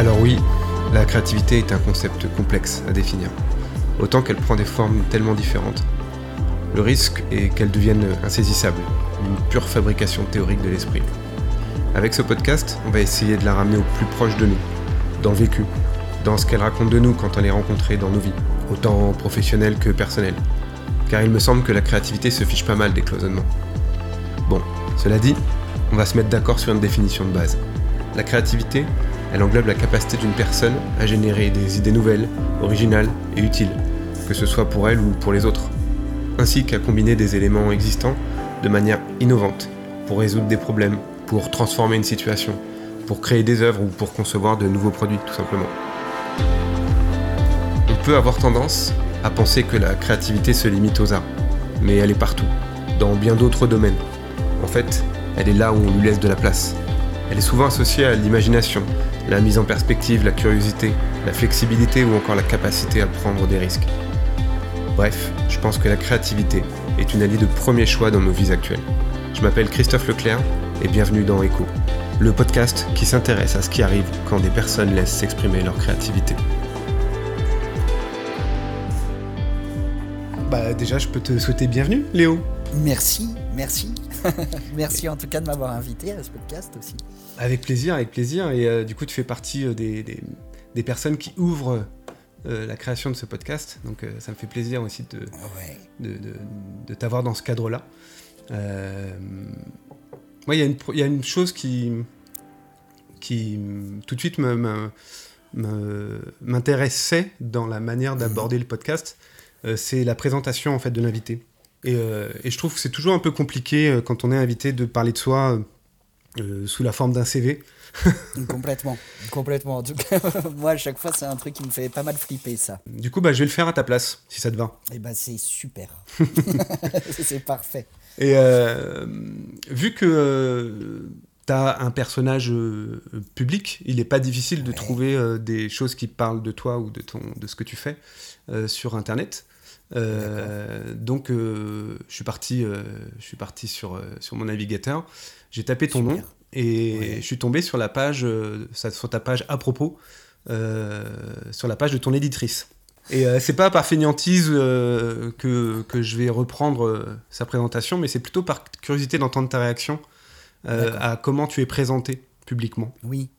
Alors oui, la créativité est un concept complexe à définir, autant qu'elle prend des formes tellement différentes. Le risque est qu'elle devienne insaisissable, une pure fabrication théorique de l'esprit. Avec ce podcast, on va essayer de la ramener au plus proche de nous, dans le vécu, dans ce qu'elle raconte de nous quand on est rencontré dans nos vies, autant professionnelles que personnelles. Car il me semble que la créativité se fiche pas mal des cloisonnements. Bon, cela dit, on va se mettre d'accord sur une définition de base. La créativité, elle englobe la capacité d'une personne à générer des idées nouvelles, originales et utiles, que ce soit pour elle ou pour les autres, ainsi qu'à combiner des éléments existants de manière innovante pour résoudre des problèmes, pour transformer une situation, pour créer des œuvres ou pour concevoir de nouveaux produits tout simplement. On peut avoir tendance à penser que la créativité se limite aux arts, mais elle est partout, dans bien d'autres domaines. En fait, elle est là où on lui laisse de la place. Elle est souvent associée à l'imagination, la mise en perspective, la curiosité, la flexibilité ou encore la capacité à prendre des risques. Bref, je pense que la créativité est une alliée de premier choix dans nos vies actuelles. Je m'appelle Christophe Leclerc et bienvenue dans Echo, le podcast qui s'intéresse à ce qui arrive quand des personnes laissent s'exprimer leur créativité. Bah déjà, je peux te souhaiter bienvenue, Léo. Merci, merci. merci en tout cas de m'avoir invité à ce podcast aussi. Avec plaisir, avec plaisir. Et euh, du coup, tu fais partie euh, des, des, personnes qui ouvrent euh, la création de ce podcast. Donc, ça me fait plaisir aussi de, de, de, t'avoir dans ce cadre-là. Moi, il y, y, a une chose qui, qui tout de suite m'intéressait dans la manière d'aborder le podcast. C'est la présentation en fait de l'invité. Et, et, je trouve que c'est toujours un peu compliqué quand on est invité de parler de soi euh, sous la forme d'un CV. complètement, complètement. En tout cas, moi, à chaque fois, c'est un truc qui me fait pas mal flipper, ça. Du coup, bah, je vais le faire à ta place, si ça te va. Et eh bah, c'est super. c'est parfait. Et euh, vu que euh, tu as un personnage public, il n'est pas difficile de trouver des choses qui parlent de toi ou de, ton, de ce que tu fais sur Internet. Donc, je suis parti, je suis parti sur, sur mon navigateur. J'ai tapé ton nom et je suis tombé sur la page, euh, sur ta page à propos, euh, sur la page de ton éditrice. Et euh, c'est pas par fainéantise que, que, je vais reprendre sa présentation, mais c'est plutôt par curiosité d'entendre ta réaction à comment tu es présenté publiquement. Oui.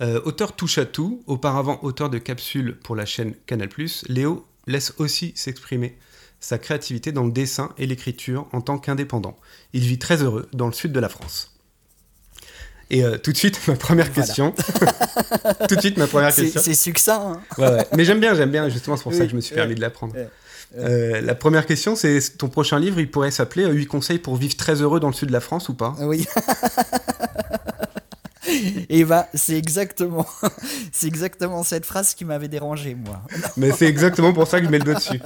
auteur touche à tout, auparavant auteur de capsules pour la chaîne Canal+, Léo laisse aussi s'exprimer sa créativité dans le dessin et l'écriture en tant qu'indépendant. Il vit très heureux dans le sud de la France. Et euh, tout de suite, ma première question. tout de suite, ma première question. C'est succinct. Hein. ouais, ouais. Mais j'aime bien, j'aime bien. Justement, c'est pour ça que je me suis permis de l'apprendre. Euh, la première question, c'est ton prochain livre, il pourrait s'appeler 8 euh, conseils pour vivre très heureux dans le sud de la France ou pas? Oui. Et bah, c'est exactement, c'est exactement cette phrase qui m'avait dérangé, moi. Mais c'est exactement pour ça que je mets le doigt dessus.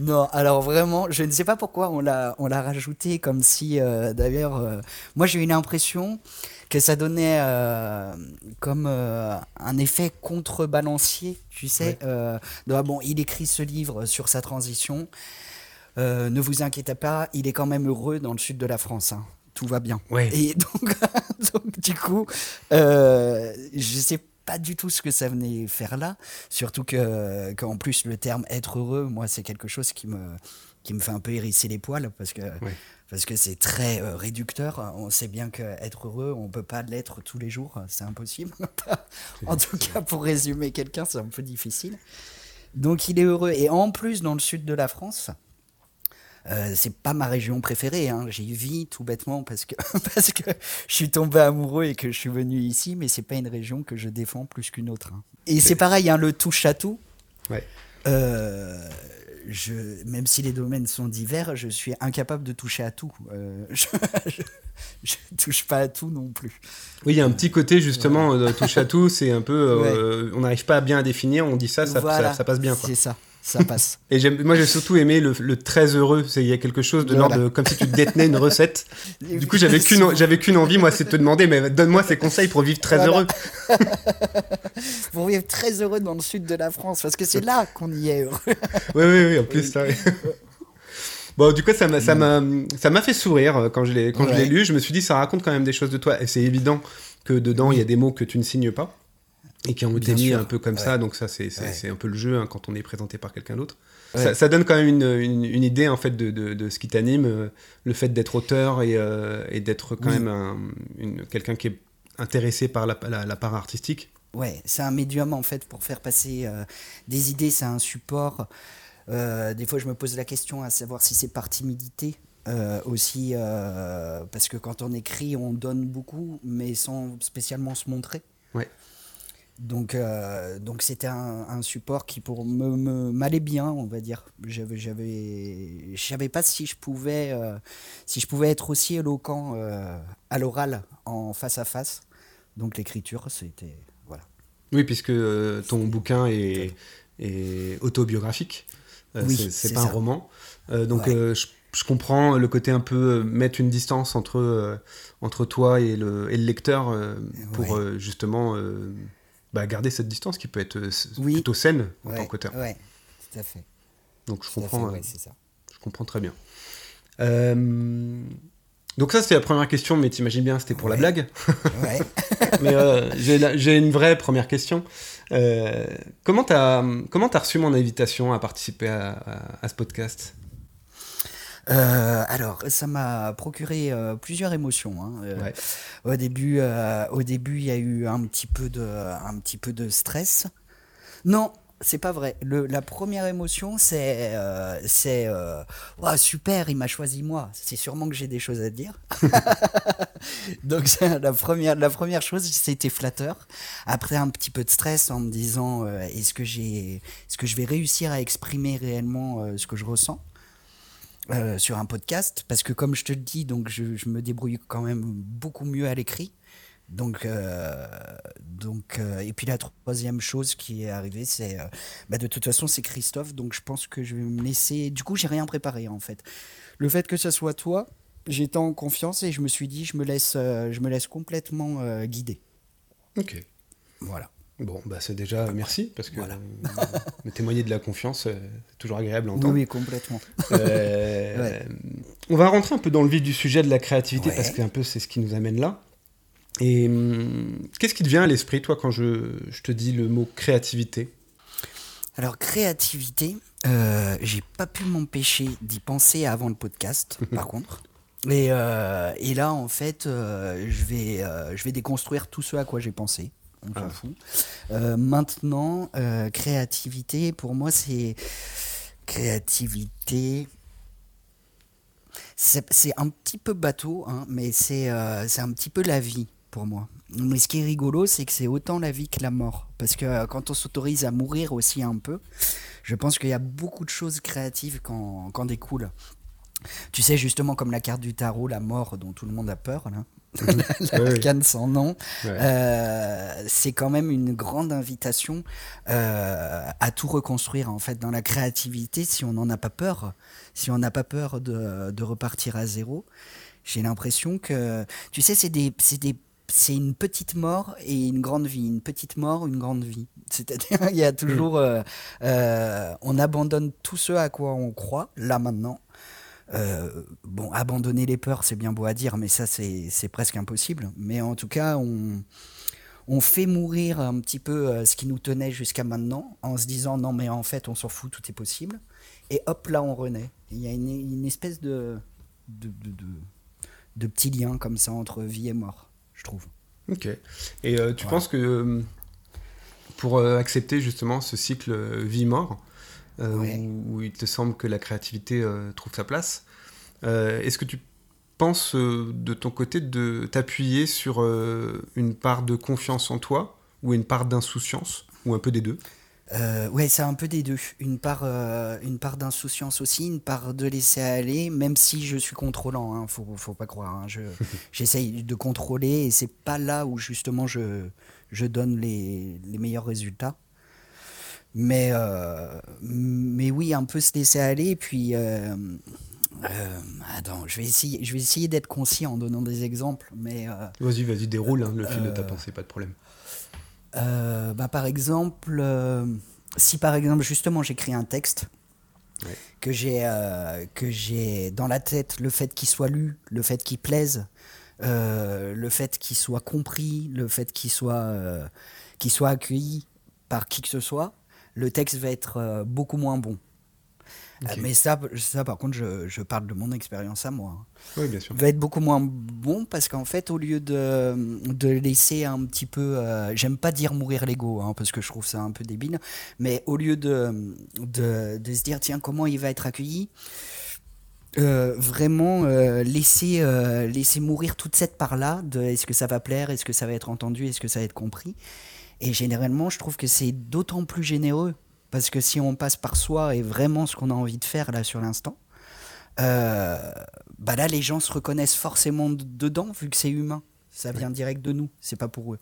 non, alors vraiment, je ne sais pas pourquoi on l'a, on l'a rajouté comme si, euh, d'ailleurs, euh, moi j'ai eu l'impression que ça donnait euh, comme un effet contrebalancier, tu sais. bon, il écrit ce livre sur sa transition. ne vous inquiétez pas, il est quand même heureux dans le sud de la France. Hein. Tout va bien. Et donc, donc, du coup, je sais pas du tout ce que ça venait faire là. Surtout que qu'en plus le terme être heureux, moi c'est quelque chose qui me qui me fait un peu hérisser les poils parce que parce que c'est très euh, réducteur. On sait bien qu'être heureux, on peut pas l'être tous les jours, c'est impossible. en tout cas, pour résumer quelqu'un, c'est un peu difficile. Donc il est heureux et en plus dans le sud de la France. Euh, c'est pas ma région préférée. Hein. J'y vis tout bêtement parce que, parce que je suis tombé amoureux et que je suis venu ici, mais c'est pas une région que je défends plus qu'une autre. Hein. Et c'est pareil, hein, le touche à tout. Euh, je, même si les domaines sont divers, je suis incapable de toucher à tout. Euh, je, je, touche pas à tout non plus. Oui, il y a un petit côté justement de touche à tout. C'est un peu, on n'arrive pas bien à définir. On dit ça, ça, ça passe bien. C'est ça ça passe. Et moi, j'ai surtout aimé le, très heureux. Il y a quelque chose de l'ordre comme si tu détenais une recette. du coup, j'avais qu'une, j'avais qu'une envie, moi, c'est de te demander, mais donne-moi ces conseils pour vivre très heureux. pour vivre très heureux dans le sud de la France, parce que c'est là qu'on y est heureux. oui, oui, oui, en plus, ça. Bon, du coup, ça m'a, ça m'a, ça m'a fait sourire quand je l'ai, quand je l'ai lu. Je me suis dit, ça raconte quand même des choses de toi. Et c'est évident que dedans, il y a des mots que tu ne signes pas et qui ont été mis un peu comme ça. Donc ça, c'est, c'est, un peu le jeu hein, quand on est présenté par quelqu'un d'autre. Ça, ça, donne quand même une, une, idée en fait de, de, de ce qui t'anime, euh, le fait d'être auteur et, euh, et d'être quand même un, une, quelqu'un qui est intéressé par la, la, part artistique. Ouais, c'est un médium en fait pour faire passer euh, des idées. C'est un support. des fois, je me pose la question à savoir si c'est par timidité. aussi parce que quand on écrit on donne beaucoup mais sans spécialement se montrer ouais. Donc, euh, donc c'était un, support qui pour me m'allait bien, on va dire. J'avais, j'avais, savais pas si je pouvais, euh, si je pouvais être aussi éloquent euh, à l'oral, en face à face. Donc l'écriture, c'était voilà. Oui, puisque ton bouquin est, est autobiographique. Oui, c'est pas un roman. donc je, je, comprends le côté un peu mettre une distance entre entre toi et le, et le lecteur pour justement bah, garder cette distance qui peut être euh, plutôt saine en tant qu'auteur. Oui, tout à fait. Donc je comprends, euh, ça. je comprends très bien. Euh, donc ça c'était la première question, mais t'imagines bien c'était pour la blague. Ouais. mais j'ai une vraie première question. comment t'as comment as reçu mon invitation à participer à ce podcast? Euh, alors, ça m'a procuré euh, plusieurs émotions. Hein. Euh, au début, au début, il y a eu un petit peu de, un petit peu de stress. Non, c'est pas vrai. Le, la première émotion, c'est c'est super, il m'a choisi moi. C'est sûrement que j'ai des choses à dire. Donc la première la première chose, c'était flatteur. Après un petit peu de stress en me disant est-ce que j'ai est-ce que je vais réussir à exprimer réellement ce que je ressens? Euh, sur un podcast parce que comme je te le dis donc je, me débrouille quand même beaucoup mieux à l'écrit. Donc euh, donc euh, et puis la troisième chose qui est arrivée c'est bah, de toute façon c'est Christophe donc je pense que je vais me laisser. Du coup j'ai rien préparé en fait. Le fait que ce soit toi j'étais en confiance et je me suis dit je me laisse je me laisse complètement guider. Ok. Voilà. Bon, bah c'est déjà merci, parce que témoigner de la confiance, c'est toujours agréable à entendre. Oui, complètement. Euh, on va rentrer un peu dans le vif du sujet de la créativité, parce que un peu c'est ce qui nous amène là. Et hum, qu'est-ce qui te vient à l'esprit, toi, quand je, je, te dis le mot créativité? Alors, créativité, euh, j'ai pas pu m'empêcher d'y penser avant le podcast, par contre. Et, euh, et, là, en fait, je, vais, je vais déconstruire tout ce à quoi j'ai pensé on s'en ah. fout. Euh, maintenant, euh, créativité, pour moi, c'est créativité. C'est un petit peu bateau, hein, mais euh, c'est un petit peu la vie pour moi. Mais ce qui est rigolo, c'est que c'est autant la vie que la mort. Parce que quand on s'autorise à mourir aussi un peu, je pense qu'il y a beaucoup de choses créatives quand, quand découlent. Tu sais, justement, comme la carte du tarot, la mort dont tout le monde a peur, là. la sans nom, euh, c'est quand même une grande invitation euh, à tout reconstruire en fait dans la créativité si on n'en a pas peur, si on n'a pas peur de, de, repartir à zéro. J'ai l'impression que, tu sais, c'est des, des c'est une petite mort et une grande vie, une petite mort, une grande vie. C'est-à-dire, il y a toujours, mm. euh, on abandonne tout ce à quoi on croit, là maintenant, euh, bon, abandonner les peurs, c'est bien beau à dire, mais ça, c'est presque impossible. Mais en tout cas, on, on fait mourir un petit peu euh, ce qui nous tenait jusqu'à maintenant, en se disant non, mais en fait, on s'en fout, tout est possible. Et hop, là, on renaît. Il y a une, une espèce de de, de, de, petit lien comme ça entre vie et mort, je trouve. Ok. Et euh, tu penses que pour accepter justement ce cycle vie-mort, euh, où, il te semble que la créativité euh, trouve sa place. Euh, est-ce que tu penses de ton côté de t'appuyer sur une part de confiance en toi ou une part d'insouciance ou un peu des deux? Euh, ouais, c'est un peu des deux. Une part, une part d'insouciance aussi, une part de laisser aller, même si je suis contrôlant. Hein, faut, faut pas croire. Hein, j'essaye de contrôler et c'est pas là où justement je, je donne les, les meilleurs résultats. Mais, euh, mais oui, un peu se laisser aller. Et puis, euh, euh, attends, je vais essayer, je vais essayer d'être concis en donnant des exemples. Mais vas-y, vas-y, déroule hein, le fil de ta pensée, pas de problème. Bah, par exemple, si par exemple justement j'écris un texte que j'ai que j'ai dans la tête le fait qu'il soit lu, le fait qu'il plaise, le fait qu'il soit compris, le fait qu'il soit qu'il soit accueilli par qui que ce soit, le texte va être beaucoup moins bon. Euh, mais ça, ça, par contre, je, je parle de mon expérience à moi. Oui, bien sûr. Va être beaucoup moins bon parce qu'en fait, au lieu de, de laisser un petit peu. Euh, j'aime pas dire mourir l'ego, hein, parce que je trouve ça un peu débile. Mais au lieu de, de, de se dire, tiens, comment il va être accueilli euh, vraiment laisser, laisser mourir toute cette part-là de est-ce que ça va plaire, est-ce que ça va être entendu, est-ce que ça va être compris. Et généralement, je trouve que c'est d'autant plus généreux parce que si on passe par soi et vraiment ce qu'on a envie de faire là sur l'instant, euh, bah là les gens se reconnaissent forcément dedans vu que c'est humain. Ça vient direct de nous, c'est pas pour eux.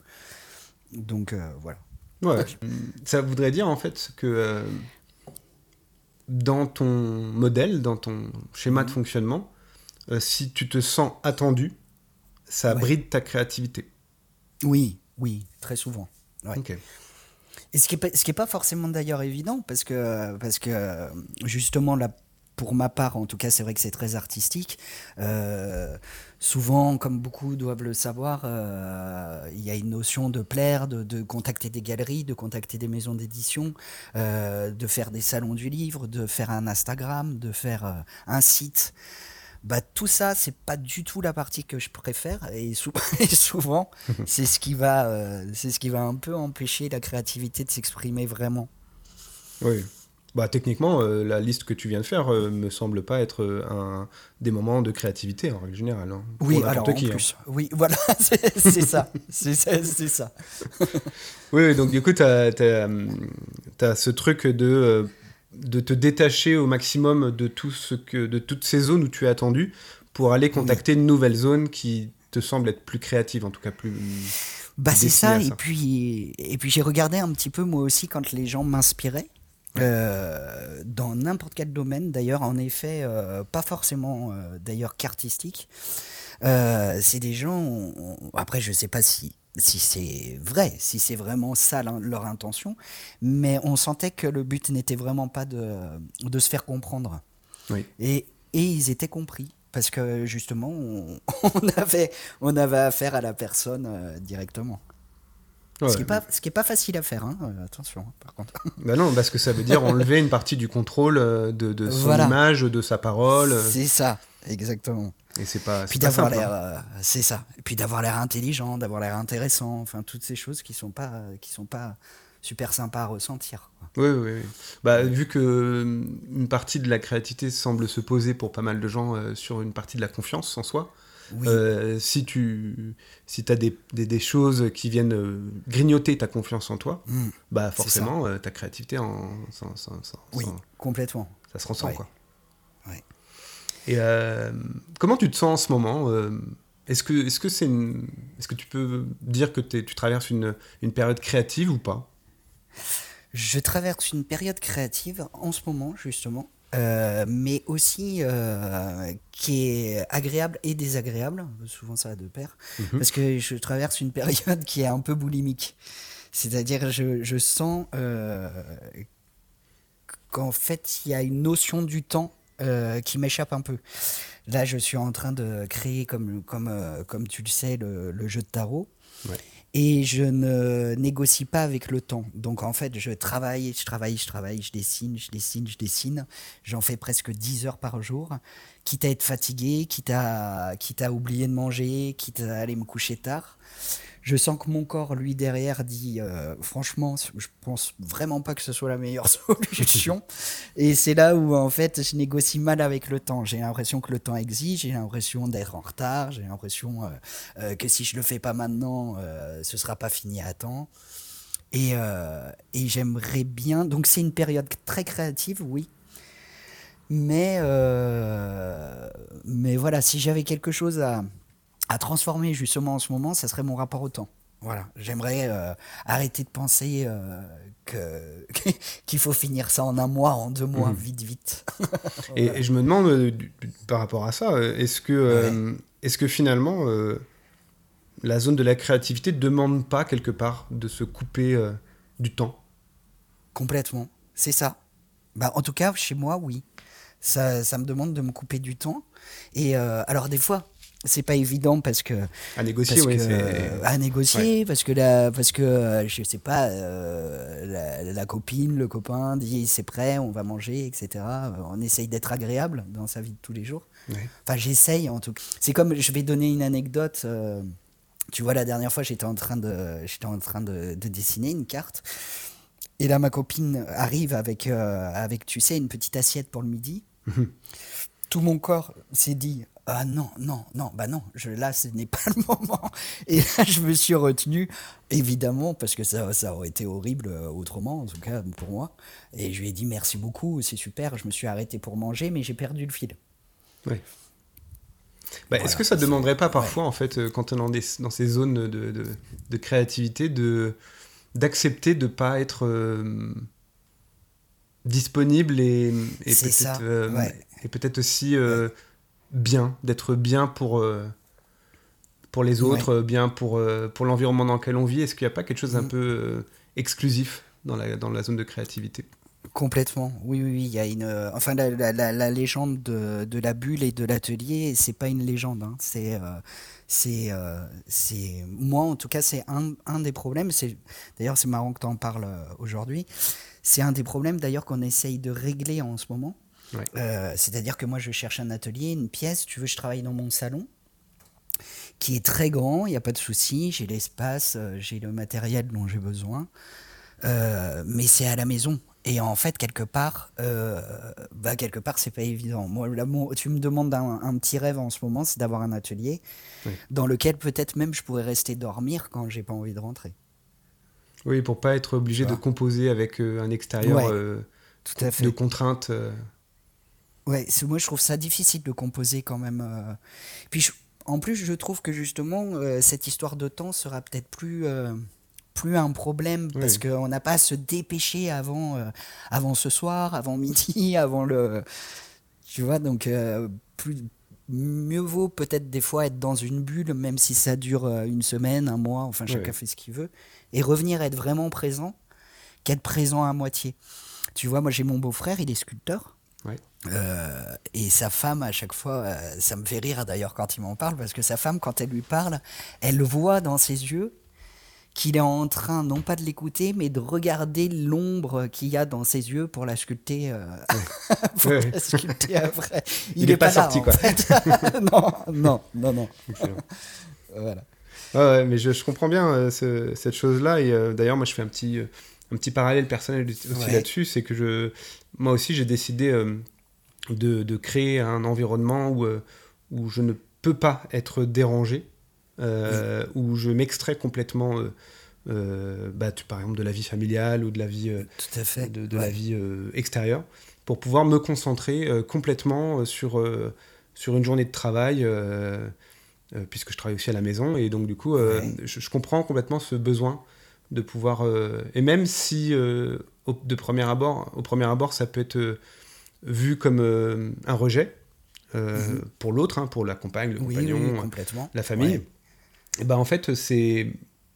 Donc euh, voilà. Ouais. Ça voudrait dire en fait que euh, dans ton modèle, dans ton schéma de mhm. fonctionnement, si tu te sens attendu, ça bride ta créativité. Oui, oui, très souvent. Ok. Ce qui n'est pas, forcément d'ailleurs évident, parce que, parce que justement, là, pour ma part, en tout cas, c'est vrai que c'est très artistique. Euh, souvent, comme beaucoup doivent le savoir, euh, il y a une notion de plaire, de, de, contacter des galeries, de contacter des maisons d'édition, euh, de faire des salons du livre, de faire un Instagram, de faire un site bah, tout ça, c'est pas du tout la partie que je préfère. Et, souvent, c'est ce, qui va, euh, c'est ce qui va un peu empêcher la créativité de s'exprimer vraiment. Oui. Bah, techniquement, euh, la liste que tu viens de faire euh, me semble pas être un, des moments de créativité en règle générale. Hein, oui, alors en hein. plus. Oui, voilà, c'est ça. C'est ça. oui, donc du coup, tu as, as, ce truc de de te détacher au maximum de, tout ce que, de toutes ces zones où tu es attendu pour aller contacter une nouvelle zone qui te semble être plus créative, en tout cas plus. Bah c'est ça, et puis, et puis j'ai regardé un petit peu moi aussi quand les gens m'inspiraient. Euh, dans n'importe quel domaine, d'ailleurs, en effet, euh, pas forcément euh, d'ailleurs qu'artistique. c'est des gens. après, je sais pas si si c'est vrai, si c'est vraiment ça leur intention, mais on sentait que le but n'était vraiment pas de, de, se faire comprendre. Et, et, ils étaient compris, parce que justement, on, avait, on avait affaire à la personne euh, directement. ce qui n'est pas, pas, facile à faire, hein, euh, attention, hein, par contre. Bah non, parce que ça veut dire enlever une partie du contrôle euh, de, de son image, de sa parole. C'est ça, exactement. Et c'est pas. Puis d'avoir l'air, hein. euh, c'est ça. Et puis d'avoir l'air intelligent, d'avoir l'air intéressant, enfin toutes ces choses qui sont pas, qui sont pas super sympas à ressentir. Oui, oui, oui. Bah, vu que euh, une partie de la créativité semble se poser pour pas mal de gens euh, sur une partie de la confiance en soi. si tu si as des, des, choses qui viennent grignoter ta confiance en toi, mmh. bah forcément ta créativité en, oui, complètement. Ça se ressent quoi. Et euh, comment tu te sens en ce moment euh, Est-ce que, est -ce que, est -ce que tu peux dire que tu traverses une, une période créative ou pas? Je traverse une période créative en ce moment, justement. Euh, mais aussi qui est agréable et désagréable. Souvent, ça va de pair. Mhm. Parce que je traverse une période qui est un peu boulimique. C'est-à-dire, je, je sens qu'en fait, il y a une notion du temps euh, qui m'échappe un peu. Là, je suis en train de créer, comme, comme, euh, comme tu le sais, le, jeu de tarot. Et je ne négocie pas avec le temps. Donc en fait, je travaille, je travaille, je travaille, je dessine, je dessine, je dessine. J'en fais presque 10 heures par jour. Quitte à être fatigué, quitte à, quitte à oublier de manger, quitte à aller me coucher tard je sens que mon corps, lui, derrière, dit euh, franchement, je pense vraiment pas que ce soit la meilleure solution. et c'est là où, en fait, je négocie mal avec le temps. J'ai l'impression que le temps exige, j'ai l'impression d'être en retard, j'ai l'impression euh, euh, que si je le fais pas maintenant, ce sera pas fini à temps. Et, et j'aimerais bien. Donc, c'est une période très créative, oui. Mais, mais voilà, si j'avais quelque chose à à transformer justement en ce moment, ça serait mon rapport au temps. Voilà, j'aimerais euh, arrêter de penser euh, que qu'il faut finir ça en un mois, en deux mois, mmh. vite, vite. et, je me demande euh, par rapport à ça, est-ce que, est-ce que finalement la zone de la créativité ne demande pas quelque part de se couper du temps? Complètement, c'est ça. Bah, en tout cas, chez moi, oui. Ça, ça me demande de me couper du temps. Et alors, des fois, c'est pas évident parce que à négocier parce oui, que, à négocier parce que la parce que euh, je sais pas euh, la, la copine le copain dit c'est prêt on va manger etc Euh, on essaye d'être agréable dans sa vie de tous les jours. Ouais. enfin j'essaye en tout cas c'est comme je vais donner une anecdote euh, tu vois la dernière fois j'étais en train de j'étais en train de, de dessiner une carte. Et là ma copine arrive avec euh, avec tu sais une petite assiette pour le midi. Tout mon corps s'est dit ah non non non bah non je, là ce n'est pas le moment. Et là je me suis retenu évidemment parce que ça, ça aurait été horrible euh, autrement en tout cas pour moi. Et je lui ai dit merci beaucoup c'est super je me suis arrêté pour manger mais j'ai perdu le fil. Ouais. Bah, Est-ce que ça ne demanderait pas parfois, en fait, euh, quand on est dans, des- dans ces zones de, de- de créativité, d'accepter de ne pas être euh, disponible et, peut-être euh, ouais. aussi euh, bien, d'être bien pour, euh, pour les autres, bien pour, euh, pour l'environnement dans lequel on vit Est-ce qu'il n'y a pas quelque chose d'un Mhm. peu euh, exclusif dans la, dans la zone de créativité? Complètement, oui, oui, oui, il y a une... euh, enfin, la, la- la- la légende de, de la bulle et de l'atelier, c'est pas une légende, hein, c'est... euh, c'est, euh, c'est... Moi, en tout cas, c'est un, un des problèmes, c'est... D'ailleurs, c'est marrant que tu en parles aujourd'hui. C'est un des problèmes, d'ailleurs, qu'on essaye de régler en ce moment. Ouais. Euh, c'est-à-dire que moi, je cherche un atelier, une pièce, tu veux, je travaille dans mon salon, qui est très grand, il n'y a pas de souci, j'ai l'espace, euh, j'ai le matériel dont j'ai besoin, Euh, mais c'est à la maison. Et en fait, quelque part, euh, bah, quelque part, c'est pas évident. Moi, là, tu me demandes un, un petit rêve en ce moment, c'est d'avoir un atelier Oui. dans lequel peut-être même je pourrais rester dormir quand j'ai pas envie de rentrer. Oui, pour pas être obligé de composer avec un extérieur Ouais, euh, Tout à fait. de contraintes. Ouais, moi je trouve ça difficile de composer quand même. euh. Puis je- en plus, je trouve que justement, euh, cette histoire de temps sera peut-être plus, euh, plus un problème Oui. parce qu'on n'a pas à se dépêcher avant, euh, avant ce soir, avant midi, avant le. Tu vois, donc plus, mieux vaut peut-être des fois être dans une bulle, même si ça dure une semaine, un mois, enfin chacun fait ce qu'il veut, et revenir être vraiment présent qu'être présent à moitié. Tu vois, moi j'ai mon beau-frère, il est sculpteur. Ouais. Euh, et sa femme, à chaque fois, euh, ça me fait rire d'ailleurs quand il m'en parle, parce que sa femme, quand elle lui parle, elle voit dans ses yeux qu'il est en train, non pas de l'écouter, mais de regarder l'ombre qu'il y a dans ses yeux pour la sculpter, euh, pour la sculpter après. Il est pas sorti, quoi. fait. non, non, non, non. Voilà. Ouais, mais je, je comprends bien ce- cette chose-là. Et d'ailleurs, moi, je fais un petit, un petit parallèle personnel aussi Ouais. là-dessus. C'est que je, moi aussi, j'ai décidé euh, de, de créer un environnement où, euh, où je ne peux pas être dérangé, euh, où je m'extrais complètement, euh, euh, bah, tu- par exemple, de la vie familiale ou de la vie, Tout à fait. de, de Ouais. la vie extérieure, pour pouvoir me concentrer complètement sur, sur une journée de travail. puisque je travaille aussi à la maison et donc du coup Ouais. je, je comprends complètement ce besoin de pouvoir et même si au, de premier abord au premier abord ça peut être vu comme euh, un rejet euh, Mhm. pour l'autre hein, pour la compagne le Oui, compagnon oui, euh, complètement. la famille Ouais. et ben en fait c'est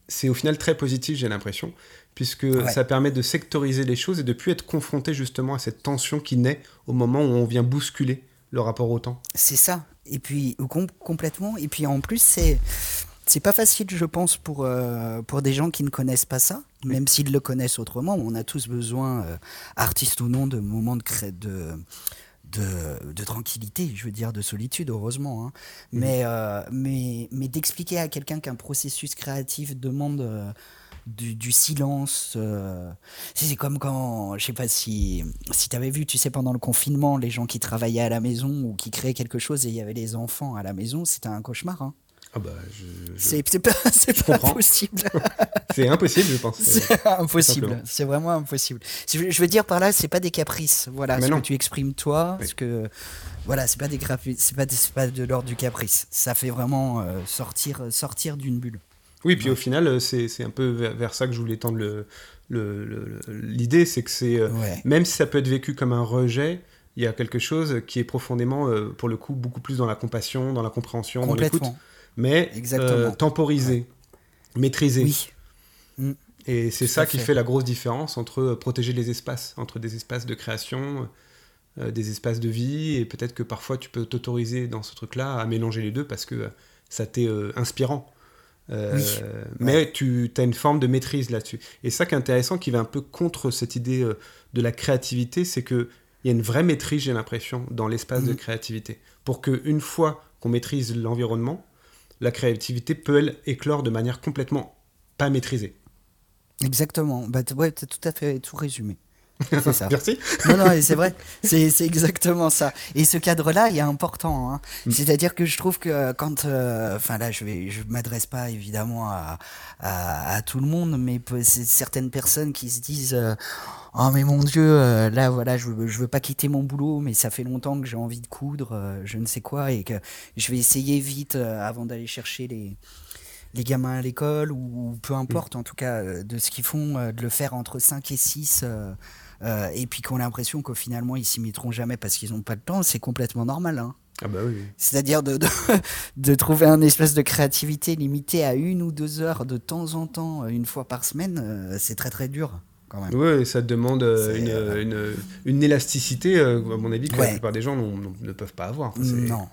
c'est au final très positif j'ai l'impression puisque Ouais. ça permet de sectoriser les choses et de plus être confronté justement à cette tension qui naît au moment où on vient bousculer le rapport au temps C'est ça. Et puis, com- complètement. Et puis, en plus, c'est. C'est pas facile, je pense, pour, euh, pour des gens qui ne connaissent pas ça, même s'ils le connaissent autrement. On a tous besoin, euh, artistes ou non, de moments de, cré- de, de, de tranquillité, je veux dire, de solitude, heureusement. hein. Mais, euh, mais, mais d'expliquer à quelqu'un qu'un processus créatif demande euh, du, du silence. c'est c'est comme quand, je sais pas si, si tu avais vu, tu sais, pendant le confinement, les gens qui travaillaient à la maison ou qui créaient quelque chose et il y avait les enfants à la maison, c'était un cauchemar. hein. Ah bah je- je- C'est pas, pas possible. c'est impossible je pense C'est impossible. simplement. C'est vraiment impossible. Je veux dire par là, c'est pas des caprices. Voilà, Mais ce non. que tu exprimes toi, Oui. ce que voilà, c'est pas des c'est pas, de l'ordre du caprice. Ça fait vraiment euh, sortir, sortir d'une bulle. Oui, puis au final, euh, c'est un peu vers, ça que je voulais tendre le- le- le- le- l'idée, c'est que c'est euh, Ouais. même si ça peut être vécu comme un rejet, il y a quelque chose qui est profondément, euh, pour le coup, beaucoup plus dans la compassion, dans la compréhension, dans l'écoute. Mais Exactement. euh, temporisé, maîtrisé. Oui. Et c'est ça qui fait. la grosse différence entre protéger les espaces, entre des espaces de création, des espaces de vie, et peut-être que parfois tu peux t'autoriser dans ce truc-là à mélanger les deux parce que ça t'est inspirant. Mais tu as une forme de maîtrise là-dessus. Et ça qui est intéressant, qui va un peu contre cette idée de la créativité, c'est que il y a une vraie maîtrise, j'ai l'impression, dans l'espace de mhm. créativité. Pour qu'une fois qu'on maîtrise l'environnement, la créativité peut, elle, éclore de manière complètement pas maîtrisée. Exactement. Bah, ouais, tu as tout à fait tout résumé. C'est ça. Merci. Non, non, c'est vrai. C'est exactement ça. Et ce cadre-là, il est important. Hein. Mm. C'est-à-dire que je trouve que quand. Euh, enfin, là, je ne je m'adresse pas évidemment à, à, tout le monde, mais c'est certaines personnes qui se disent. Euh, oh mais mon Dieu, euh, là voilà, je veux, je veux pas quitter mon boulot, mais ça fait longtemps que j'ai envie de coudre, je ne sais quoi, et que je vais essayer vite avant d'aller chercher les, les gamins à l'école, ou, peu importe en tout cas de ce qu'ils font, de le faire entre 5 et 6 euh, et puis qu'on a l'impression qu'au finalement ils s'y mettront jamais parce qu'ils n'ont pas le temps, c'est complètement normal. Hein. Ah bah oui. C'est-à-dire de, de, trouver un espèce de créativité limitée à une ou deux heures de temps en temps, une fois par semaine, euh, c'est très très dur. Quand même. Oui, ça demande euh, une, une, une, élasticité, à mon avis, que la plupart des gens ne peuvent pas avoir. Non.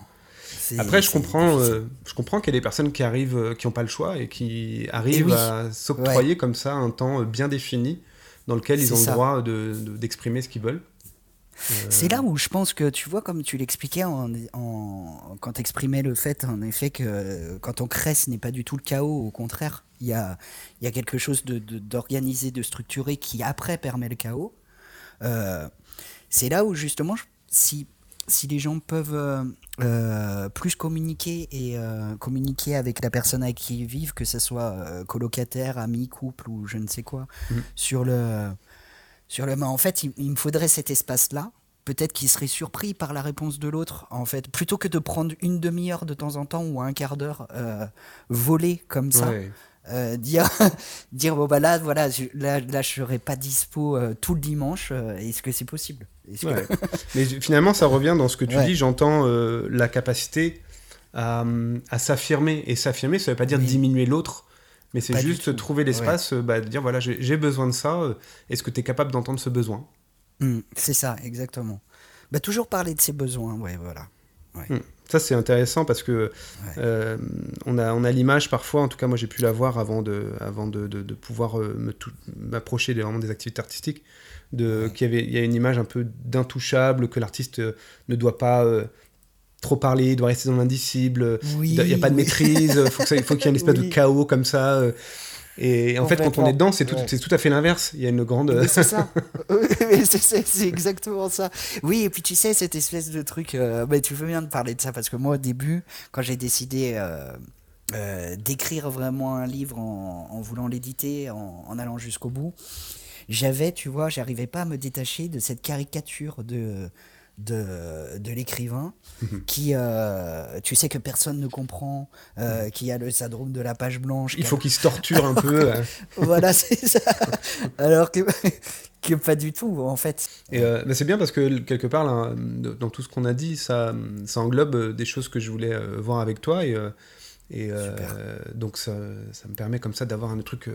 Après, je comprends, je comprends qu'il y a des personnes qui arrivent, qui n'ont pas le choix et qui arrivent à s'octroyer comme ça un temps bien défini dans lequel ils ont le droit d'exprimer ce qu'ils veulent. C'est là où je pense que tu vois, comme tu l'expliquais en, en, quand tu exprimais le fait, en effet, que quand on crée, ce n'est pas du tout le chaos, au contraire, il y a, y a quelque chose d'organisé, de, de, structuré qui après permet le chaos. Euh, c'est là où justement, si si les gens peuvent euh, euh, plus communiquer et euh, communiquer avec la personne avec qui ils vivent, que ce soit colocataire, ami, couple ou je ne sais quoi, mhm. sur le. Sur le en fait, il, me faudrait cet espace-là. Peut-être qu'il serait surpris par la réponse de l'autre, en fait. Plutôt que de prendre une demi-heure de temps en temps ou un quart d'heure volé comme ça. Euh, dire dire bon bah là voilà je, là, là je serai pas dispo euh, tout le dimanche euh, est-ce que c'est possible? Mais finalement ça revient dans ce que tu dis j'entends la capacité à, à s'affirmer. Et s'affirmer ça veut pas dire diminuer l'autre mais c'est juste trouver l'espace bah, de dire voilà j'ai besoin de ça est-ce que tu es capable d'entendre ce besoin? Mmh, c'est ça exactement. Bah, toujours parler de ses besoins ouais voilà. Mmh. Ça, c'est intéressant parce que euh, on a, on a l'image parfois, en tout cas, moi j'ai pu la voir avant de, avant de, de, pouvoir euh, m'approcher des, vraiment des activités artistiques, de, qu'il y, avait, il y a une image un peu d'intouchable, que l'artiste euh, ne doit pas trop parler, il doit rester dans l'indicible, il n'y a pas de maîtrise, faut il faut qu'il y ait une espèce de chaos comme ça. Et en fait, quand on est dedans, c'est tout, tout à fait l'inverse. Il y a une grande. C'est ça. c'est exactement ça. Oui, et puis tu sais, cette espèce de truc. Euh, bah, tu veux bien de parler de ça parce que moi, au début, quand j'ai décidé euh, euh, d'écrire vraiment un livre en, voulant l'éditer, en, en, allant jusqu'au bout, j'avais, tu vois, j'arrivais pas à me détacher de cette caricature de de, de l'écrivain mhm. qui, euh, tu sais que personne ne comprend, euh, qui a le syndrome de la page blanche. Il faut qu'il se torture un peu. Hein. voilà, c'est ça. Alors que, que pas du tout, en fait. Et euh, c'est bien parce que quelque part, dans tout ce qu'on a dit, ça, ça englobe des choses que je voulais voir avec toi. Et, et donc ça, ça, me permet comme ça d'avoir un truc,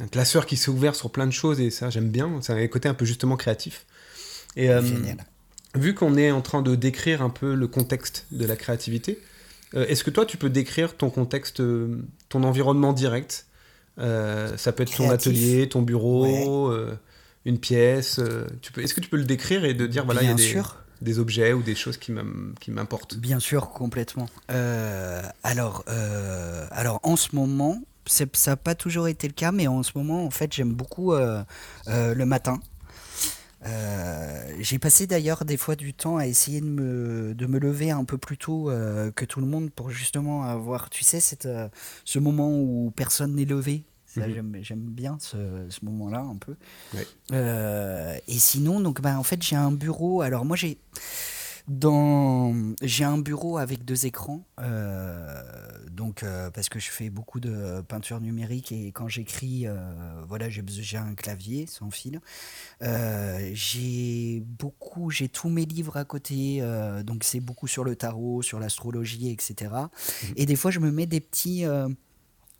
un classeur qui s'est ouvert sur plein de choses. Et ça, j'aime bien. C'est un côté un peu justement créatif. Et, Génial vu qu'on est en train de décrire un peu le contexte de la créativité, euh, est-ce que toi tu peux décrire ton contexte, euh, ton environnement direct? Euh, Ça peut être ton atelier, ton bureau, une pièce. tu peux, est-ce que tu peux le décrire et de dire voilà il y a des, des, objets ou des choses qui m'importent? Bien sûr, complètement. alors, alors en ce moment, ça n'a pas toujours été le cas, mais en ce moment, en fait, j'aime beaucoup le matin. Euh, j'ai passé d'ailleurs des fois du temps à essayer de me, de me lever un peu plus tôt euh, que tout le monde pour justement avoir, tu sais, cette, euh, ce moment où personne n'est levé. Mhm. J'aime bien ce, ce moment-là un peu. et sinon, donc, bah, en fait, j'ai un bureau. Alors moi, j'ai dans... J'ai un bureau avec deux écrans, euh, donc euh, parce que je fais beaucoup de peinture numérique et quand j'écris, euh, voilà, j'ai j'ai un clavier sans fil. j'ai beaucoup, j'ai tous mes livres à côté, donc c'est beaucoup sur le tarot, sur l'astrologie, etc. Mmh. Et des fois, je me mets des petits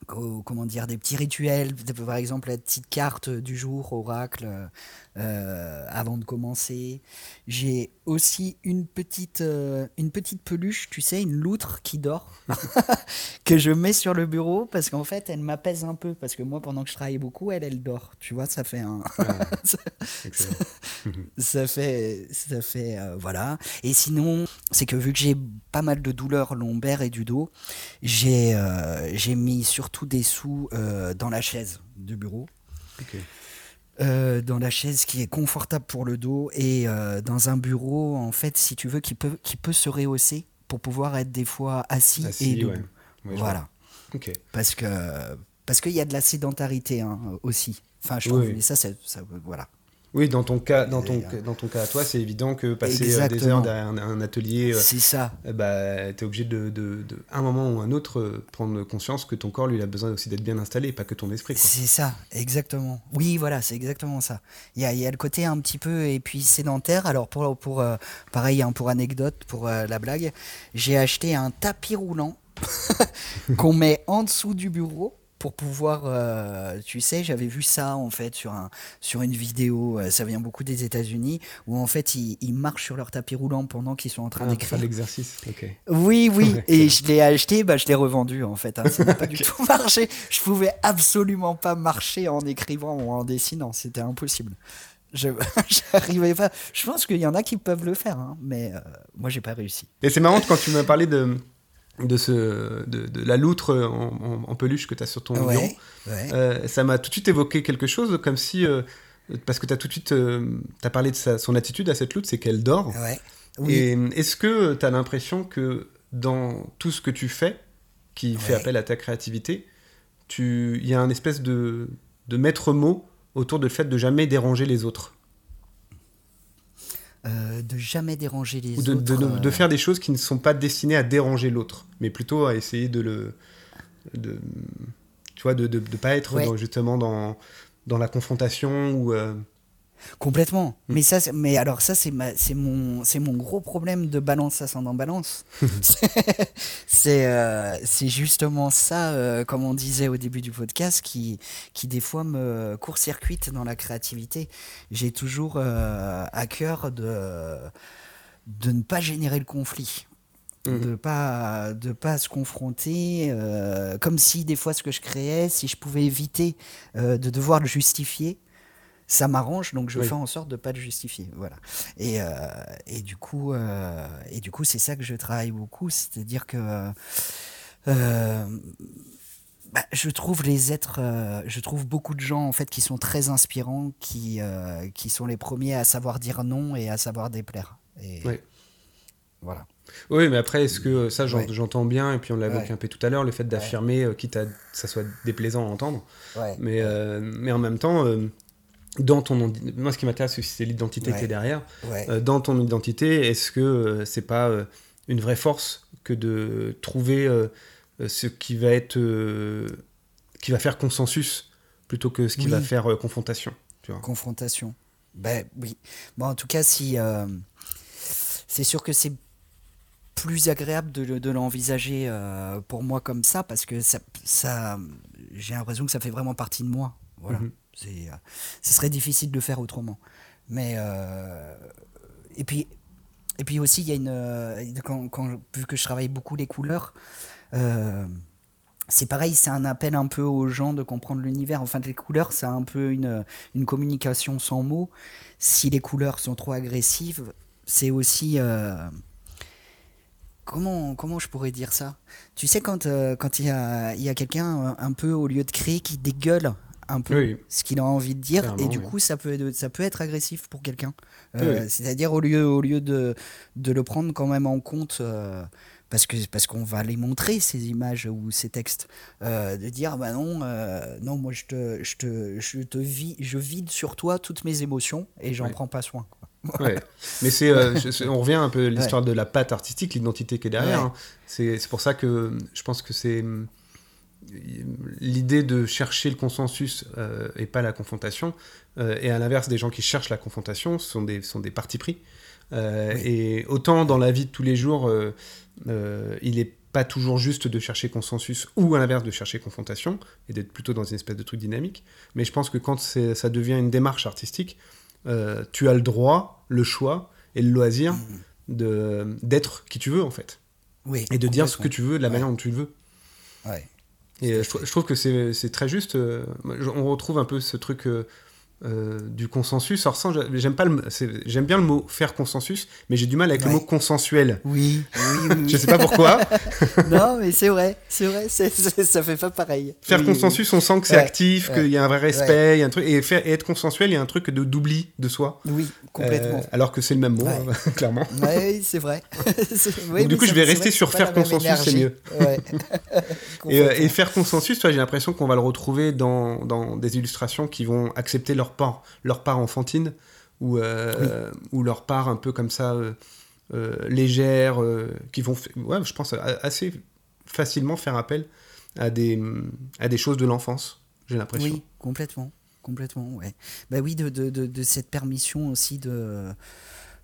comment dire, des petits rituels, par exemple la petite carte du jour, oracle, euh, avant de commencer. J'ai aussi une petite, euh, une petite peluche, tu sais, une loutre qui dort, que je mets sur le bureau parce qu'en fait, elle m'apaise un peu. Parce que moi, pendant que je travaille beaucoup, elle, elle dort. Tu vois, ça fait un. ça, fait. Ça fait. Euh, voilà. Et sinon, c'est que vu que j'ai pas mal de douleurs lombaires et du dos, j'ai j'ai mis surtout des sous dans la chaise du bureau. Euh, dans la chaise qui est confortable pour le dos et euh, dans un bureau, en fait, si tu veux, qui peut, qui peut se rehausser pour pouvoir être des fois assis, et debout. voilà. Parce que parce qu'il y a de la sédentarité hein, aussi. Enfin, je trouve, mais ça, ça, voilà. Oui, dans ton cas, dans ton, euh, dans ton cas à toi, c'est évident que passer euh, des heures derrière un, atelier, euh, c'est ça. Bah, tu es obligé de, de, de, un moment ou un autre, prendre conscience que ton corps, lui, il a besoin aussi d'être bien installé, pas que ton esprit. C'est ça, exactement. Oui, voilà, c'est exactement ça. Il y a, y a, le côté un petit peu, et puis sédentaire. Alors, pour, pour pareil, hein, pour anecdote, pour la blague, j'ai acheté un tapis roulant qu'on met en dessous du bureau pour pouvoir, euh, tu sais, j'avais vu ça en fait sur, un, sur une vidéo, euh, ça vient beaucoup des États-Unis, où en fait ils, marchent sur leur tapis roulant pendant qu'ils sont en train ah, d'écrire. l'exercice, ok. Oui, oui, et je l'ai acheté, bah, je l'ai revendu en fait. Hein. ça n'a pas du tout marché. Je pouvais absolument pas marcher en écrivant ou en dessinant, c'était impossible. Je n'arrivais pas. Je pense qu'il y en a qui peuvent le faire, hein, mais euh, moi j'ai pas réussi. Et c'est marrant quand tu m'as parlé de de, ce, de, la loutre en, peluche que tu as sur ton bureau. Euh, ça m'a tout de suite évoqué quelque chose, comme si. Euh, parce que tu as tout de suite euh, as parlé de son attitude à cette loutre, c'est qu'elle dort. Et est-ce que tu as l'impression que dans tout ce que tu fais, qui fait appel à ta créativité, il y a un espèce de, de maître mot autour du fait de jamais déranger les autres? Euh, de jamais déranger les de, autres. De, euh. faire des choses qui ne sont pas destinées à déranger l'autre, mais plutôt à essayer de le. De, tu vois, de ne pas être justement dans, dans la confrontation ou. Euh, Complètement. Mm. Mais ça, mais alors ça, c'est c'est mon, c'est mon gros problème de balance ascendant balance. c'est, euh, c'est justement ça, euh, comme on disait au début du podcast, qui, qui des fois me court-circuite dans la créativité. J'ai toujours euh, à cœur de, de ne pas générer le conflit. Mm. de pas de pas se confronter comme si des fois ce que je créais si je pouvais éviter de devoir le justifier ça m'arrange, donc je fais en sorte de pas le justifier. Voilà. Et, euh, et du coup, euh, et du coup, c'est ça que je travaille beaucoup, c'est-à-dire que euh, bah, je trouve les êtres, je trouve beaucoup de gens en fait qui sont très inspirants, qui qui sont les premiers à savoir dire non et à savoir déplaire. Et voilà. Oui, mais après, est-ce que ça, j'entends bien, et puis on l'a évoqué un peu tout à l'heure, le fait d'affirmer, quitte à que ça soit déplaisant à entendre. Mais, mais en même temps, dans ton moi ce qui m'intéresse c'est l'identité qui est derrière. Euh, dans ton identité est-ce que euh, c'est pas euh, une vraie force que de trouver ce qui va être qui va faire consensus plutôt que ce qui va faire confrontation tu vois? confrontation. Ben oui. Bon en tout cas si c'est sûr que c'est plus agréable de, de l'envisager pour moi comme ça parce que ça, ça j'ai l'impression que ça fait vraiment partie de moi. Voilà. Mhm. Euh, ce serait difficile de faire autrement. Mais euh, et puis et puis aussi il y a une euh, quand, vu que je travaille beaucoup les couleurs. c'est pareil, c'est un appel un peu aux gens de comprendre l'univers. Enfin, les couleurs, c'est un peu une, une, communication sans mots. Si les couleurs sont trop agressives, c'est aussi. comment, comment je pourrais dire ça? Tu sais, quand il y a, y a quelqu'un un peu, au lieu de crier, qui dégueule un peu ce qu'il a envie de dire et du coup ça peut être, ça peut être agressif pour quelqu'un. Euh, c'est-à-dire au lieu au lieu de, de le prendre quand même en compte euh, parce que parce qu'on va les montrer ces images ou ces textes euh, de dire bah non non moi je te je te je te vis je vide sur toi toutes mes émotions et j'en prends pas soin Ouais. Mais c'est, on revient un peu à l'histoire de la patte artistique, l'identité qui est derrière. Hein. C'est, pour ça que je pense que c'est l'idée de chercher le consensus euh, et pas la confrontation, euh, et à l'inverse des gens qui cherchent la confrontation, sont des, sont des partis pris. Euh, et autant dans la vie de tous les jours, il est pas toujours juste de chercher consensus ou à l'inverse de chercher confrontation et d'être plutôt dans une espèce de truc dynamique. Mais je pense que quand ça devient une démarche artistique, tu as le droit, le choix et le loisir mmh. d'être qui tu veux en fait. Oui, et de dire ce que tu veux de la manière dont tu le veux. Ouais. Et euh, je, trouve que c'est très juste. Euh, on retrouve un peu ce truc euh, du consensus. J'aime pas j'aime bien le mot faire consensus, mais j'ai du mal avec le mot consensuel. Oui, oui, Je sais pas pourquoi. non, mais c'est vrai, c'est vrai, ça fait pas pareil. Faire consensus, on sent que c'est actif, qu'il y a un vrai respect, y a un truc, et, faire, être consensuel, il y a un truc de d'oubli de soi. Oui, complètement. Euh, alors que c'est le même mot, clairement. Oui, c'est vrai. Donc, du coup, je vais rester sur faire consensus, c'est mieux. et, euh, et, faire consensus, j'ai l'impression qu'on va le retrouver dans, dans des illustrations qui vont accepter leur part, leur part enfantine ou, euh, ou leur part un peu comme ça euh, euh, légère, qui vont, ouais, je pense, assez facilement faire appel à des, à des choses de l'enfance, j'ai l'impression. Oui, complètement. Complètement, ouais. Bah oui, de, de, de, cette permission aussi de,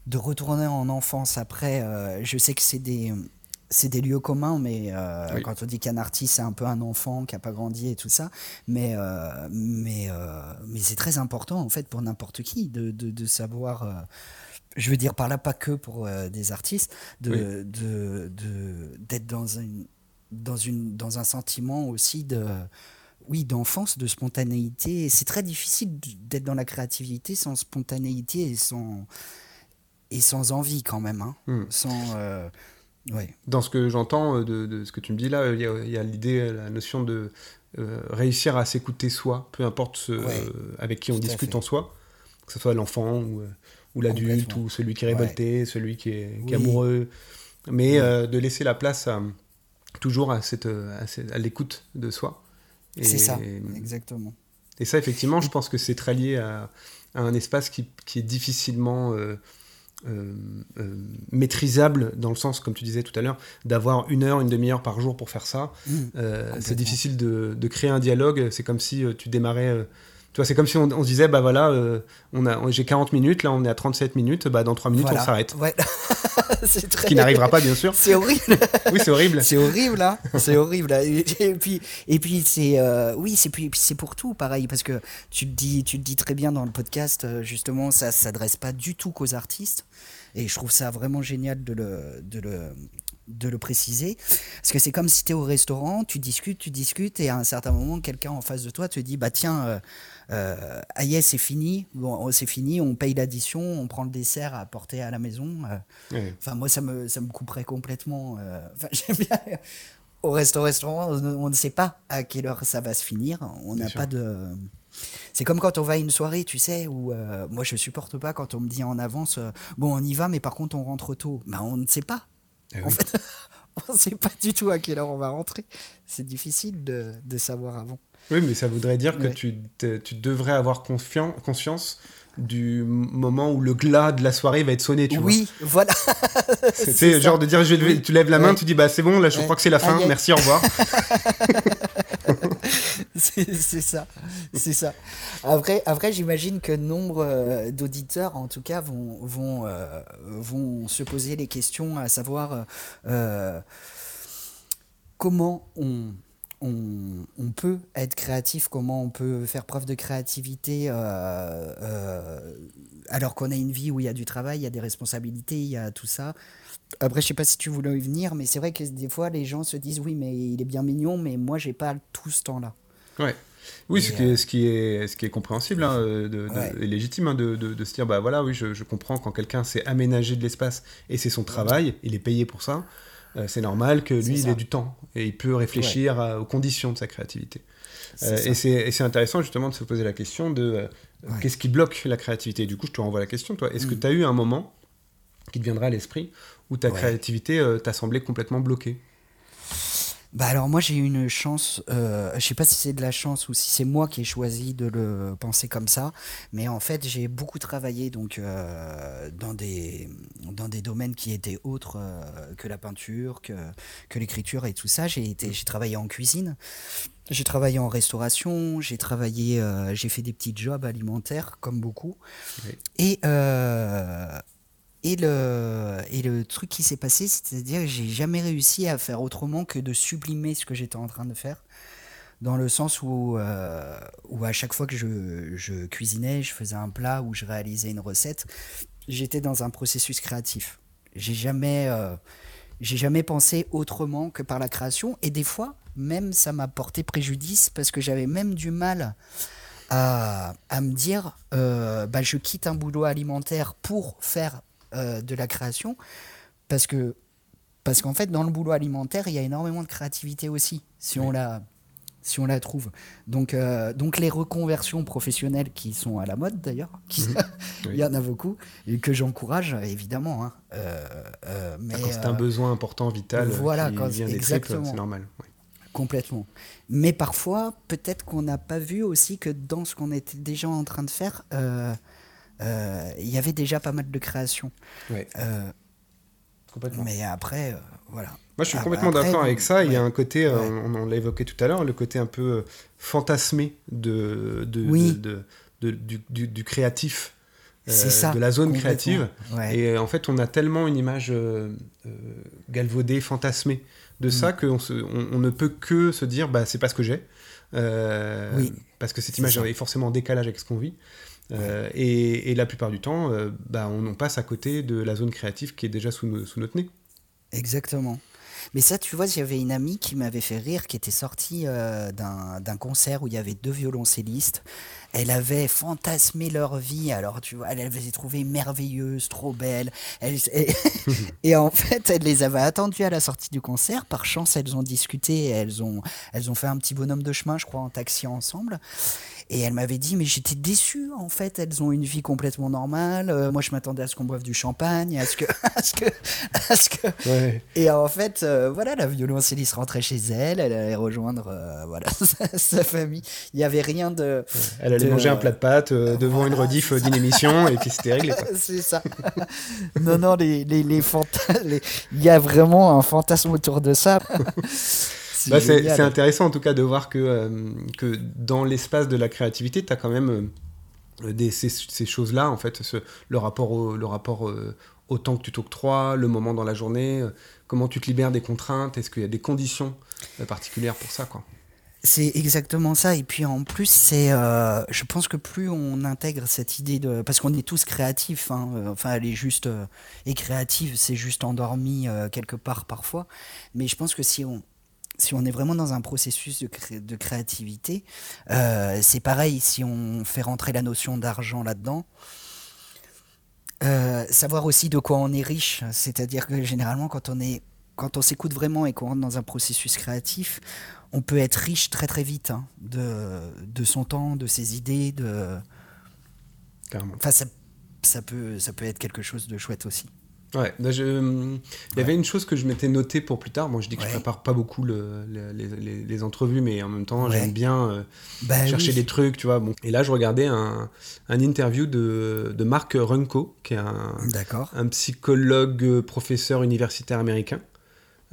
de retourner en enfance après. je sais que c'est des c'est des lieux communs, mais euh, quand on dit qu'un artiste, c'est un peu un enfant qui n'a pas grandi et tout ça, mais, euh, mais, euh, mais c'est très important, en fait, pour n'importe qui, de, de, savoir, je veux dire par là, pas que pour des artistes, de, de, d'être dans, une, dans, une, dans un sentiment aussi de oui, d'enfance, de spontanéité. C'est très difficile d'être dans la créativité sans spontanéité et sans, et sans envie quand même. Hein. Hmm. Sans, dans ce que j'entends euh, de, ce que tu me dis là, il y a, l'idée, la notion de euh, réussir à s'écouter soi, peu importe ce, avec qui on discute en soi, que ce soit l'enfant ou, euh, ou l'adulte ou celui qui est révolté, celui qui est, amoureux, mais de laisser la place toujours à, cette, à, l'écoute de soi. C'est ça, exactement. Et ça, effectivement, je pense que c'est très lié à, un espace qui, qui est difficilement euh, euh, maîtrisable dans le sens, comme tu disais tout à l'heure, d'avoir une heure, une demi-heure par jour pour faire ça. Mmh, euh, c'est difficile de, de, créer un dialogue. C'est comme si tu démarrais tu vois, c'est comme si on, se disait, bah voilà, euh, on a, j'ai 40 minutes, là on est à 37 minutes, bah dans 3 minutes on s'arrête. Ouais. Ce qui n'arrivera pas, bien sûr. C'est horrible. oui, c'est horrible. C'est horrible, hein. C'est horrible. Et, puis, et puis c'est, euh, oui, c'est puis, c'est pour tout, pareil, parce que tu te dis, tu te dis très bien dans le podcast, euh, justement, ça s'adresse pas du tout qu'aux artistes. Et je trouve ça vraiment génial de le, de le, de le préciser. Parce que c'est comme si tu es au restaurant, tu discutes, tu discutes, et à un certain moment, quelqu'un en face de toi te dit Bah tiens, euh, euh ah yes, c'est fini, bon, oh, c'est fini, on paye l'addition, on prend le dessert à porter à la maison. Euh. Enfin, moi, ça me, ça me couperait complètement. Euh, j'aime bien. Au restaurant, on, ne sait pas à quelle heure ça va se finir. On n'a pas de. C'est comme quand on va à une soirée, tu sais, où moi je supporte pas quand on me dit en avance, bon on y va, mais par contre on rentre tôt. Ben, on ne sait pas. Eh en fait, on ne sait pas du tout à quelle heure on va rentrer. C'est difficile de, de, savoir avant. Oui, mais ça voudrait dire que tu, tu, devrais avoir conscience du moment où le glas de la soirée va être sonné, tu oui, voilà. c'est genre de dire, je tu lèves la main, tu dis, bah c'est bon, là je crois que c'est la fin, merci, au revoir. c'est ça, c'est ça. Après, après j'imagine que nombre euh, d'auditeurs, en tout cas, vont, vont, euh, vont se poser les questions à savoir euh, comment on, on, on, peut être créatif, comment on peut faire preuve de créativité alors qu'on a une vie où il y a du travail, il y a des responsabilités, il y a tout ça. Après, je sais pas si tu voulais y venir, mais c'est vrai que des fois, les gens se disent oui, mais il est bien mignon, mais moi, j'ai pas tout ce temps-là. Ouais. Oui, ce, qui est, ce, qui est, ce qui est compréhensible hein, de, et légitime hein, de, de, se dire bah voilà, oui, je, je comprends quand quelqu'un s'est aménagé de l'espace et c'est son travail, il est payé pour ça. Euh, c'est normal que lui, il ait du temps et il peut réfléchir aux conditions de sa créativité. Euh, et c'est intéressant justement de se poser la question de euh, qu'est-ce qui bloque la créativité? du coup, je te renvoie la question, toi. Est-ce que mm. tu as eu un moment qui te viendra à l'esprit où ta créativité t'a semblé complètement bloquée bah alors moi j'ai eu une chance, euh, je sais pas si c'est de la chance ou si c'est moi qui ai choisi de le penser comme ça, mais en fait j'ai beaucoup travaillé donc euh, dans des dans des domaines qui étaient autres euh, que la peinture, que que l'écriture et tout ça. J'ai été j'ai travaillé en cuisine, j'ai travaillé en restauration, j'ai travaillé j'ai fait des petits jobs alimentaires comme beaucoup et et le, et le truc qui s'est passé, c'est-à-dire que j'ai jamais réussi à faire autrement que de sublimer ce que j'étais en train de faire. Dans le sens où, euh, où à chaque fois que je, je, cuisinais, je faisais un plat ou je réalisais une recette, j'étais dans un processus créatif. J'ai jamais, euh, jamais pensé autrement que par la création. Et des fois, même ça m'a porté préjudice parce que j'avais même du mal à, à me dire euh, bah, je quitte un boulot alimentaire pour faire euh, de la création parce que parce qu'en fait dans le boulot alimentaire il y a énormément de créativité aussi si on la si on la trouve donc euh, donc les reconversions professionnelles qui sont à la mode d'ailleurs Mhm. il y en a beaucoup et que j'encourage évidemment hein. Euh, euh, mais Quand c'est un besoin important, vital, voilà, qui quand- vient des c'est normal. Complètement. Mais parfois, peut-être qu'on n'a pas vu aussi que dans ce qu'on était déjà en train de faire, il y avait déjà pas mal de création. Ouais, Euh, complètement. mais après, euh, voilà. Moi, je suis Ah, complètement d'accord avec ça. Il y a un côté, euh, Ouais. on, on l'a évoqué tout à l'heure, le côté un peu euh, fantasmé de, de, Oui. de- de- du, du- du créatif, euh, ça. de la zone créative. Ouais. Et euh, en fait, on a tellement une image euh, euh, galvaudée, fantasmée de Mm. ça qu'on se- on, on ne peut que se dire, bah, c'est pas ce que j'ai. Euh, Oui. Parce que cette image est forcément en décalage avec ce qu'on vit. Euh, et, et la plupart du temps, euh, bah, on, on passe à côté de la zone créative qui est déjà sous, no- sous notre nez. Exactement. Mais ça, tu vois, j'avais une amie qui m'avait fait rire, qui était sortie euh, d'un concert où il y avait deux violoncellistes. Elle avait fantasmé leur vie, alors tu vois, elle les avait trouvées merveilleuses, trop belles. Elle- et, et en fait, elle les avait attendues à la sortie du concert. Par chance, elles ont discuté, elles ont, elles ont fait un petit bonhomme de chemin, je crois, en taxi ensemble. Et elle m'avait dit, mais j'étais déçue, en fait, elles ont une vie complètement normale. Euh, moi, je m'attendais à ce qu'on boive du champagne, à ce que... À ce que, à ce que Ouais. et en fait, euh, voilà, la violoncelliste rentrait chez elle, elle allait rejoindre euh, voilà, sa, sa famille. Il n'y avait rien de. Elle allait de- manger un plat de pâtes devant une rediff d'une émission et puis c'était réglé. C'est ça. non, non, les, les, les fanta- les- il y a vraiment un fantasme autour de ça. C'est Bah, c'est intéressant en tout cas de voir que, euh, que dans l'espace de la créativité, tu as quand même euh, des, ces, ces choses-là, en fait, ce- le rapport, au, le rapport euh, au temps que tu t'octroies, le moment dans la journée, euh, comment tu te libères des contraintes, est-ce qu'il y a des conditions euh, particulières pour ça quoi? C'est exactement ça. Et puis en plus, c'est, euh, je pense que plus on intègre cette idée de, parce qu'on est tous créatifs. hein, euh, enfin, elle est juste euh, et créative, c'est juste endormi euh, quelque part parfois. Mais je pense que si on si on est vraiment dans un processus de, cré- de créativité, euh, c'est pareil. Si on fait rentrer la notion d'argent là-dedans. euh, savoir aussi de quoi on est riche, c'est-à-dire que généralement quand on est quand on s'écoute vraiment et qu'on rentre dans un processus créatif, on peut être riche très très vite hein, de, de son temps, de ses idées, de Carrément. enfin ça, ça peut ça peut être quelque chose de chouette aussi. Ouais, bah, je- il y avait une chose que je m'étais notée pour plus tard. Moi, je dis que je Ouais. prépare pas beaucoup le- le- les, les- les entrevues, mais en même temps, Ouais. j'aime bien euh, Bah chercher oui. des trucs, tu vois. Bon. Et là, je regardais un, un interview de, de Mark Runko, qui est un, psychologue, euh, professeur universitaire américain,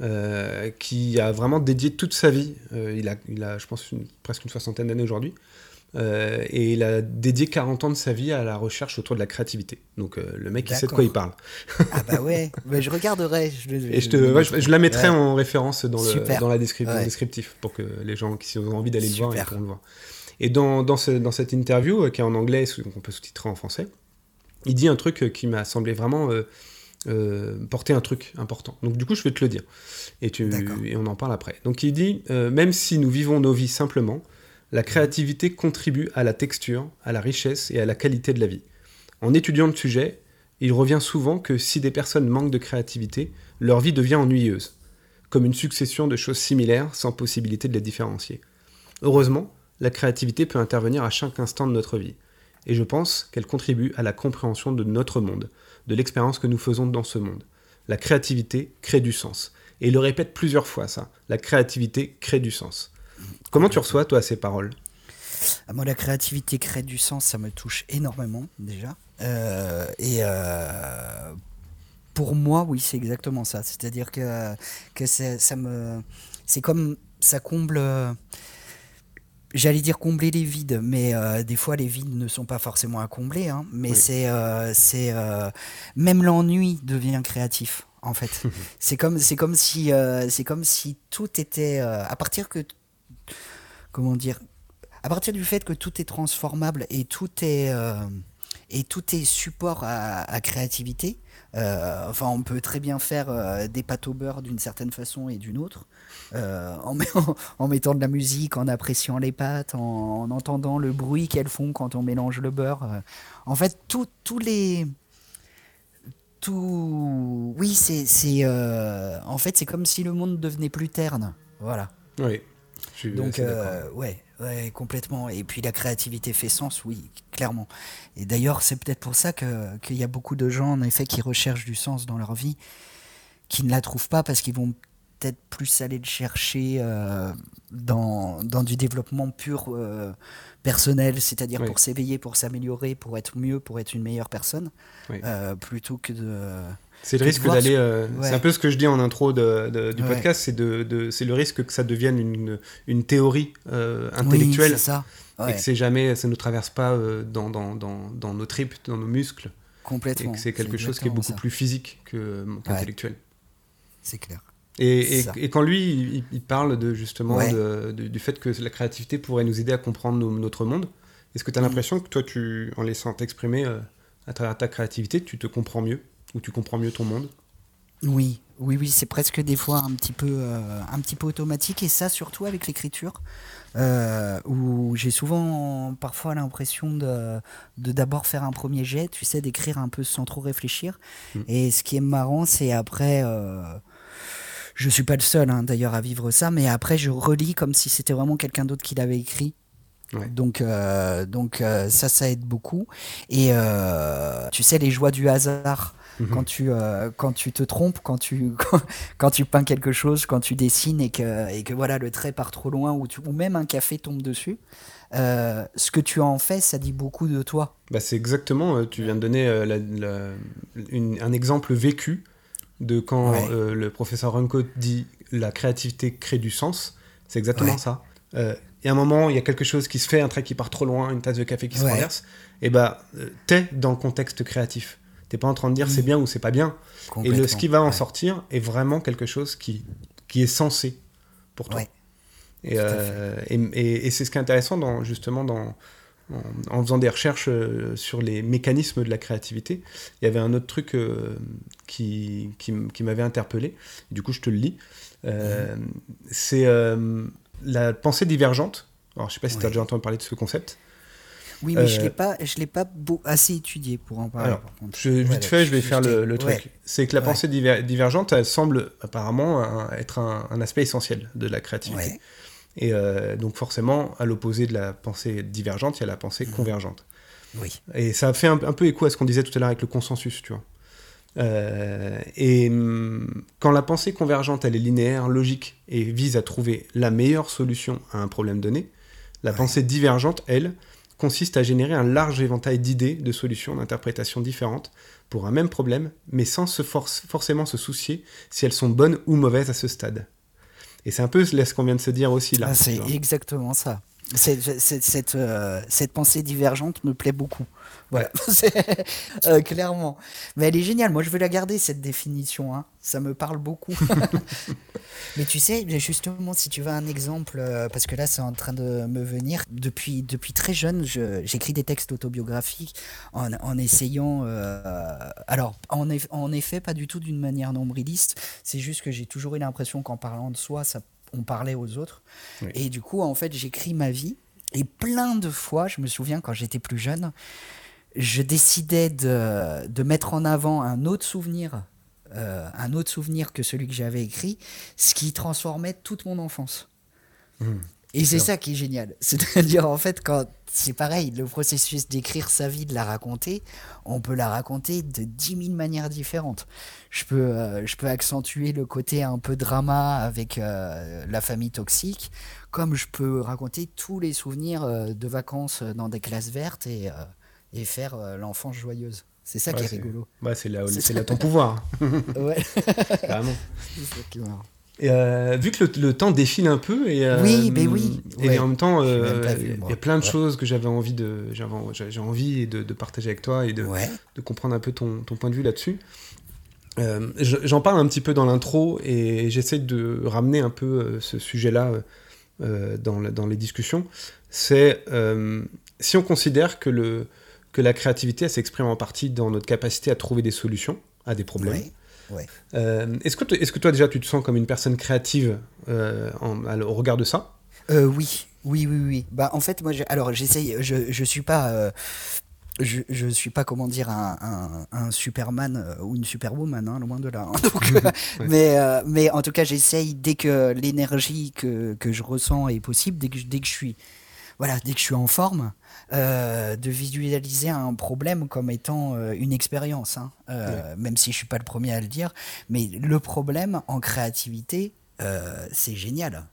euh, qui a vraiment dédié toute sa vie, euh, il, a, il a, je pense, une- presque une soixantaine d'années aujourd'hui, euh, et il a dédié 40 ans de sa vie à la recherche autour de la créativité. Donc euh, le mec, il sait de quoi il parle. Ah bah ouais, bah, je regarderai. Je, Et je, te, ouais, je, je la mettrai Ouais. en référence dans le, dans la descrip- dans le Ouais. descriptif pour que les gens qui ont envie d'aller le voir, ils pourront le voir. Et dans, dans, ce- dans cette interview, euh, qui est en anglais, donc on peut sous-titrer en français, il dit un truc qui m'a semblé vraiment euh, porter un truc important. Donc du coup, je vais te le dire. Et, tu, et on en parle après. Donc il dit, même si nous vivons nos vies simplement, la créativité contribue à la texture, à la richesse et à la qualité de la vie. En étudiant le sujet, il revient souvent que si des personnes manquent de créativité, leur vie devient ennuyeuse, comme une succession de choses similaires sans possibilité de les différencier. Heureusement, la créativité peut intervenir à chaque instant de notre vie, et je pense qu'elle contribue à la compréhension de notre monde, de l'expérience que nous faisons dans ce monde. La créativité crée du sens. Et il le répète plusieurs fois, ça. La créativité crée du sens. Comment tu reçois, toi, ces paroles? Ah, Moi, la créativité crée du sens, ça me touche énormément déjà. Euh, et euh, pour moi, oui, c'est exactement ça. C'est-à-dire que, que c'est- ça me, c'est comme ça comble. j'allais dire combler les vides, mais euh, des fois les vides ne sont pas forcément à combler. hein. mais Oui. c'est, euh, c'est euh, même l'ennui devient créatif. En fait, c'est comme, c'est comme si, c'est comme si tout était à partir que, comment dire, à partir du fait que tout est transformable et tout est euh, et tout est support à, créativité. euh, enfin, on peut très bien faire euh, des pâtes au beurre d'une certaine façon et d'une autre, en, met- en mettant de la musique, en appréciant les pâtes, en, en entendant le bruit qu'elles font quand on mélange le beurre. En fait, tous les tout, oui, c'est, en fait, c'est comme si le monde devenait plus terne. Voilà. Oui. Je Donc, euh, ouais, ouais, complètement. Et puis la créativité fait sens, oui, clairement. Et d'ailleurs, c'est peut-être pour ça que, qu'il y a beaucoup de gens, en effet, qui recherchent du sens dans leur vie, qui ne la trouvent pas parce qu'ils vont peut-être plus aller le chercher euh, dans, dans du développement pur euh, personnel, c'est-à-dire Oui. pour s'éveiller, pour s'améliorer, pour être mieux, pour être une meilleure personne, Oui. euh, plutôt que de... C'est le risque d'aller. euh, Ouais. C'est un peu ce que je dis en intro de- de- du Ouais. podcast, c'est de, de- c'est le risque que ça devienne une, une théorie euh, Oui, intellectuelle c'est ça. et que c'est jamais, ça ne traverse pas euh, dans, dans, dans, dans nos tripes, dans nos muscles, et complètement. que c'est quelque chose qui est beaucoup ça. plus physique que qu'intellectuel. C'est clair. Et, et, et quand lui, il, parle de justement de- du fait que la créativité pourrait nous aider à comprendre nos- notre monde, est-ce que tu as l'impression que toi, tu, en laissant t'exprimer à travers ta créativité, tu te comprends mieux? Ou tu comprends mieux ton monde Oui, oui, oui, c'est presque des fois un petit peu, euh, un petit peu automatique et ça surtout avec l'écriture, euh, où j'ai souvent parfois l'impression de de d'abord faire un premier jet, tu sais, d'écrire un peu sans trop réfléchir. Mm. Et ce qui est marrant, c'est après. Euh, je suis pas le seul hein, d'ailleurs à vivre ça, mais après je relis comme si c'était vraiment quelqu'un d'autre qui l'avait écrit. Ouais. Donc, euh, donc euh, ça, ça aide beaucoup. Et euh, tu sais, les joies du hasard, Mhm. quand, tu, euh, quand tu te trompes, quand tu, quand, quand tu peins quelque chose, quand tu dessines et que, et que voilà, le trait part trop loin ou, tu, ou même un café tombe dessus, euh, ce que tu en fais, ça dit beaucoup de toi. Bah, c'est exactement, euh, tu viens de donner la- la- une- un exemple vécu de quand Ouais. euh, le professeur Runco dit la créativité crée du sens. C'est exactement Ouais. ça. Il y a un moment, il y a quelque chose qui se fait, un trait qui part trop loin, une tasse de café qui se renverse, et bah, t'es dans le contexte créatif. T'es pas en train de dire Oui. c'est bien ou c'est pas bien. Et le, ce qui va en Ouais. sortir est vraiment quelque chose qui, qui est censé pour toi. Ouais. Et, euh, et, et- et c'est ce qui est intéressant dans, justement dans, en, en faisant des recherches euh, sur les mécanismes de la créativité. Il y avait un autre truc euh, qui, qui, m'avait interpellé. Du coup, je te le lis. Euh, Mhm. C'est la pensée divergente. Alors, je sais pas si tu as déjà entendu parler de ce concept. Oui, mais je Euh, l'ai pas, je l'ai pas beau- assez étudié pour en parler. Alors, par contre. Je, vite Voilà, fait, je vais faire le, truc. ouais. C'est que la Ouais. pensée diver- divergente, elle semble apparemment un- être un, un aspect essentiel de la créativité. Ouais. Et euh, donc forcément, à l'opposé de la pensée divergente, il y a la pensée Mhm. convergente. Oui. Et ça fait un, un peu écho à ce qu'on disait tout à l'heure avec le consensus, tu vois. Euh, et hum, quand la pensée convergente, elle est linéaire, logique, et vise à trouver la meilleure solution à un problème donné, la Ouais. pensée divergente, elle, consiste à générer un large éventail d'idées, de solutions, d'interprétations différentes pour un même problème, mais sans se forcément se soucier si elles sont bonnes ou mauvaises à ce stade. Et c'est un peu ce qu'on vient de se dire aussi là. Ah, c'est exactement ça. Cette, euh, cette pensée divergente me plaît beaucoup. Voilà, euh, clairement. Mais elle est géniale. Moi, je veux la garder, cette définition. hein. Ça me parle beaucoup. Mais tu sais, justement, si tu veux un exemple, euh, parce que là, c'est en train de me venir. Depuis, depuis très jeune, je- j'écris des textes autobiographiques en, en essayant. euh, alors, en, eff- en effet, pas du tout d'une manière nombriliste. C'est juste que j'ai toujours eu l'impression qu'en parlant de soi, ça, on parlait aux autres. Oui. Et du coup, en fait, j'écris ma vie. Et plein de fois, je me souviens quand j'étais plus jeune, je décidais de, de mettre en avant un autre souvenir, euh, un autre souvenir que celui que j'avais écrit, ce qui transformait toute mon enfance. Mhm. Et c'est ça qui est génial. C'est-à-dire, en fait, quand c'est pareil, le processus d'écrire sa vie, de la raconter, on peut la raconter de 10 000 manières différentes. Je peux, euh, je peux accentuer le côté un peu drama avec euh, la famille toxique, comme je peux raconter tous les souvenirs euh, de vacances dans des classes vertes et, et faire l'enfance joyeuse. C'est ça qui est rigolo. Ouais, c'est là, C'est là ton pouvoir, Ouais, carrément. c'est ça qui est marrant. Euh, vu que le, temps défile un peu et oui, ben oui, et en même temps il y a plein de choses que j'avais envie de j'ai envie de, de, partager avec toi et de, de comprendre un peu ton, ton point de vue là-dessus. J'en parle un petit peu dans l'intro et j'essaie de ramener un peu ce sujet-là dans, dans, les discussions. C'est si on considère que, le, que la créativité s'exprime en partie dans notre capacité à trouver des solutions à des problèmes. Euh, est-ce, que est-ce que toi déjà tu te sens comme une personne créative euh, au regard de ça? Euh, Oui, oui, oui, oui. Bah en fait moi, alors j'essaye, je, je suis pas. Je, je suis pas comment dire un, un, Superman ou une Superwoman, hein, loin de là. Hein. mais, mais en tout cas, j'essaye dès que l'énergie que, que, je ressens est possible, dès que, dès que je suis voilà, dès que je suis en forme, euh, de visualiser un problème comme étant euh, une expérience, hein. euh, même si je suis pas le premier à le dire. Mais le problème en créativité, c'est génial,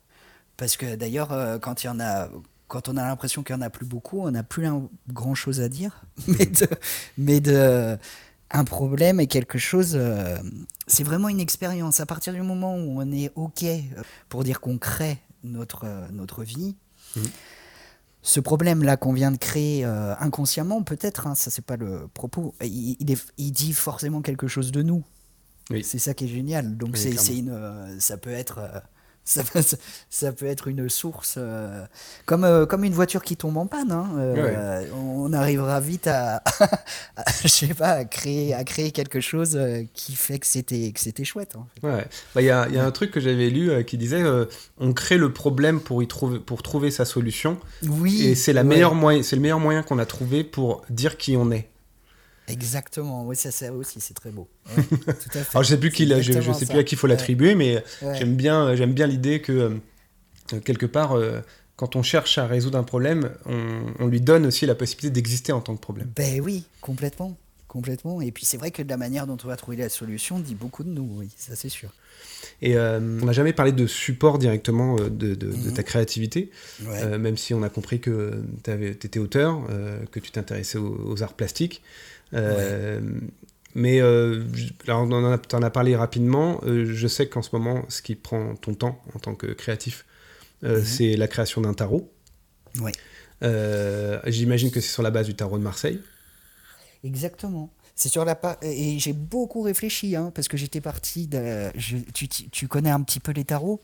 parce que d'ailleurs, quand il y en a quand on a l'impression qu'il n'y en a plus beaucoup, on n'a plus grand chose à dire. mais, de, mais de, un problème et quelque chose, c'est vraiment une expérience. À partir du moment où on est OK pour dire qu'on crée notre, notre vie, mmh ce problème-là qu'on vient de créer euh, inconsciemment, peut-être, hein, ça c'est pas le propos, il, il, dit forcément quelque chose de nous. Oui. C'est ça qui est génial. Donc c'est une, euh, ça peut être euh, ça, ça, peut être une source euh, comme, euh, comme une voiture qui tombe en panne. Hein, euh, on arrivera vite à, je sais pas, à créer, à créer quelque chose qui fait que c'était que c'était chouette. Il ouais. bah, y, a, y, a, un truc que j'avais lu qui disait on crée le problème pour y trouver pour trouver sa solution. Oui. Et c'est la meilleure moyen, c'est le meilleur moyen qu'on a trouvé pour dire qui on est. Exactement, oui, ça, ça aussi, c'est très beau. Alors, je sais plus qui, je, je, sais plus à qui il faut l'attribuer, mais j'aime bien, j'aime bien l'idée que euh, quelque part, euh, quand on cherche à résoudre un problème, on, lui donne aussi la possibilité d'exister en tant que problème. Ben oui, complètement, complètement. Et puis c'est vrai que la manière dont on va trouver la solution dit beaucoup de nous, oui, ça c'est sûr. Et euh, on n'a jamais parlé de support directement de, de, mhm. ta créativité, même si on a compris que tu étais auteur, que tu t'intéressais aux, arts plastiques. Euh, mais euh, là, on en a, parlé rapidement. Euh, je sais qu'en ce moment, ce qui prend ton temps en tant que créatif, mhm. c'est la création d'un tarot. Ouais. J'imagine que c'est sur la base du tarot de Marseille. Exactement. C'est sur la et j'ai beaucoup réfléchi hein, parce que j'étais parti de. tu, tu, connais un petit peu les tarots?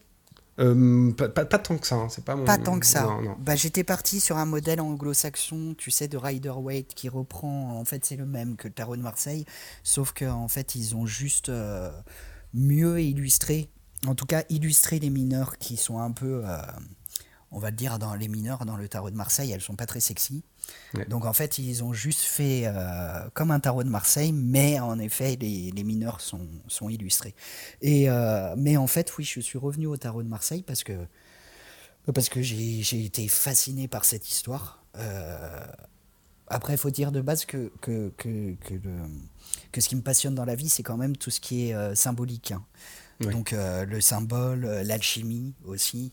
Euh, pas, pas, tant que ça, hein, c'est pas Pas tant que ça. Bah, j'étais parti sur un modèle anglo-saxon, tu sais, de Rider Waite qui reprend. En fait, c'est le même que le tarot de Marseille, sauf qu'en en fait, ils ont juste euh, mieux illustré, en tout cas, illustré les mineurs qui sont un peu. Euh, on va le dire, dans les mineurs, dans le tarot de Marseille, elles sont pas très sexy. Donc en fait, ils ont juste fait euh, comme un tarot de Marseille, mais en effet, les, mineurs sont, sont illustrés. Et, euh, mais en fait, oui, je suis revenu au tarot de Marseille parce que, parce que j'ai été fasciné par cette histoire. Euh, après, il faut dire de base que, que, que, que, que, ce qui me passionne dans la vie, c'est quand même tout ce qui est symbolique. Hein. Donc le symbole, l'alchimie aussi,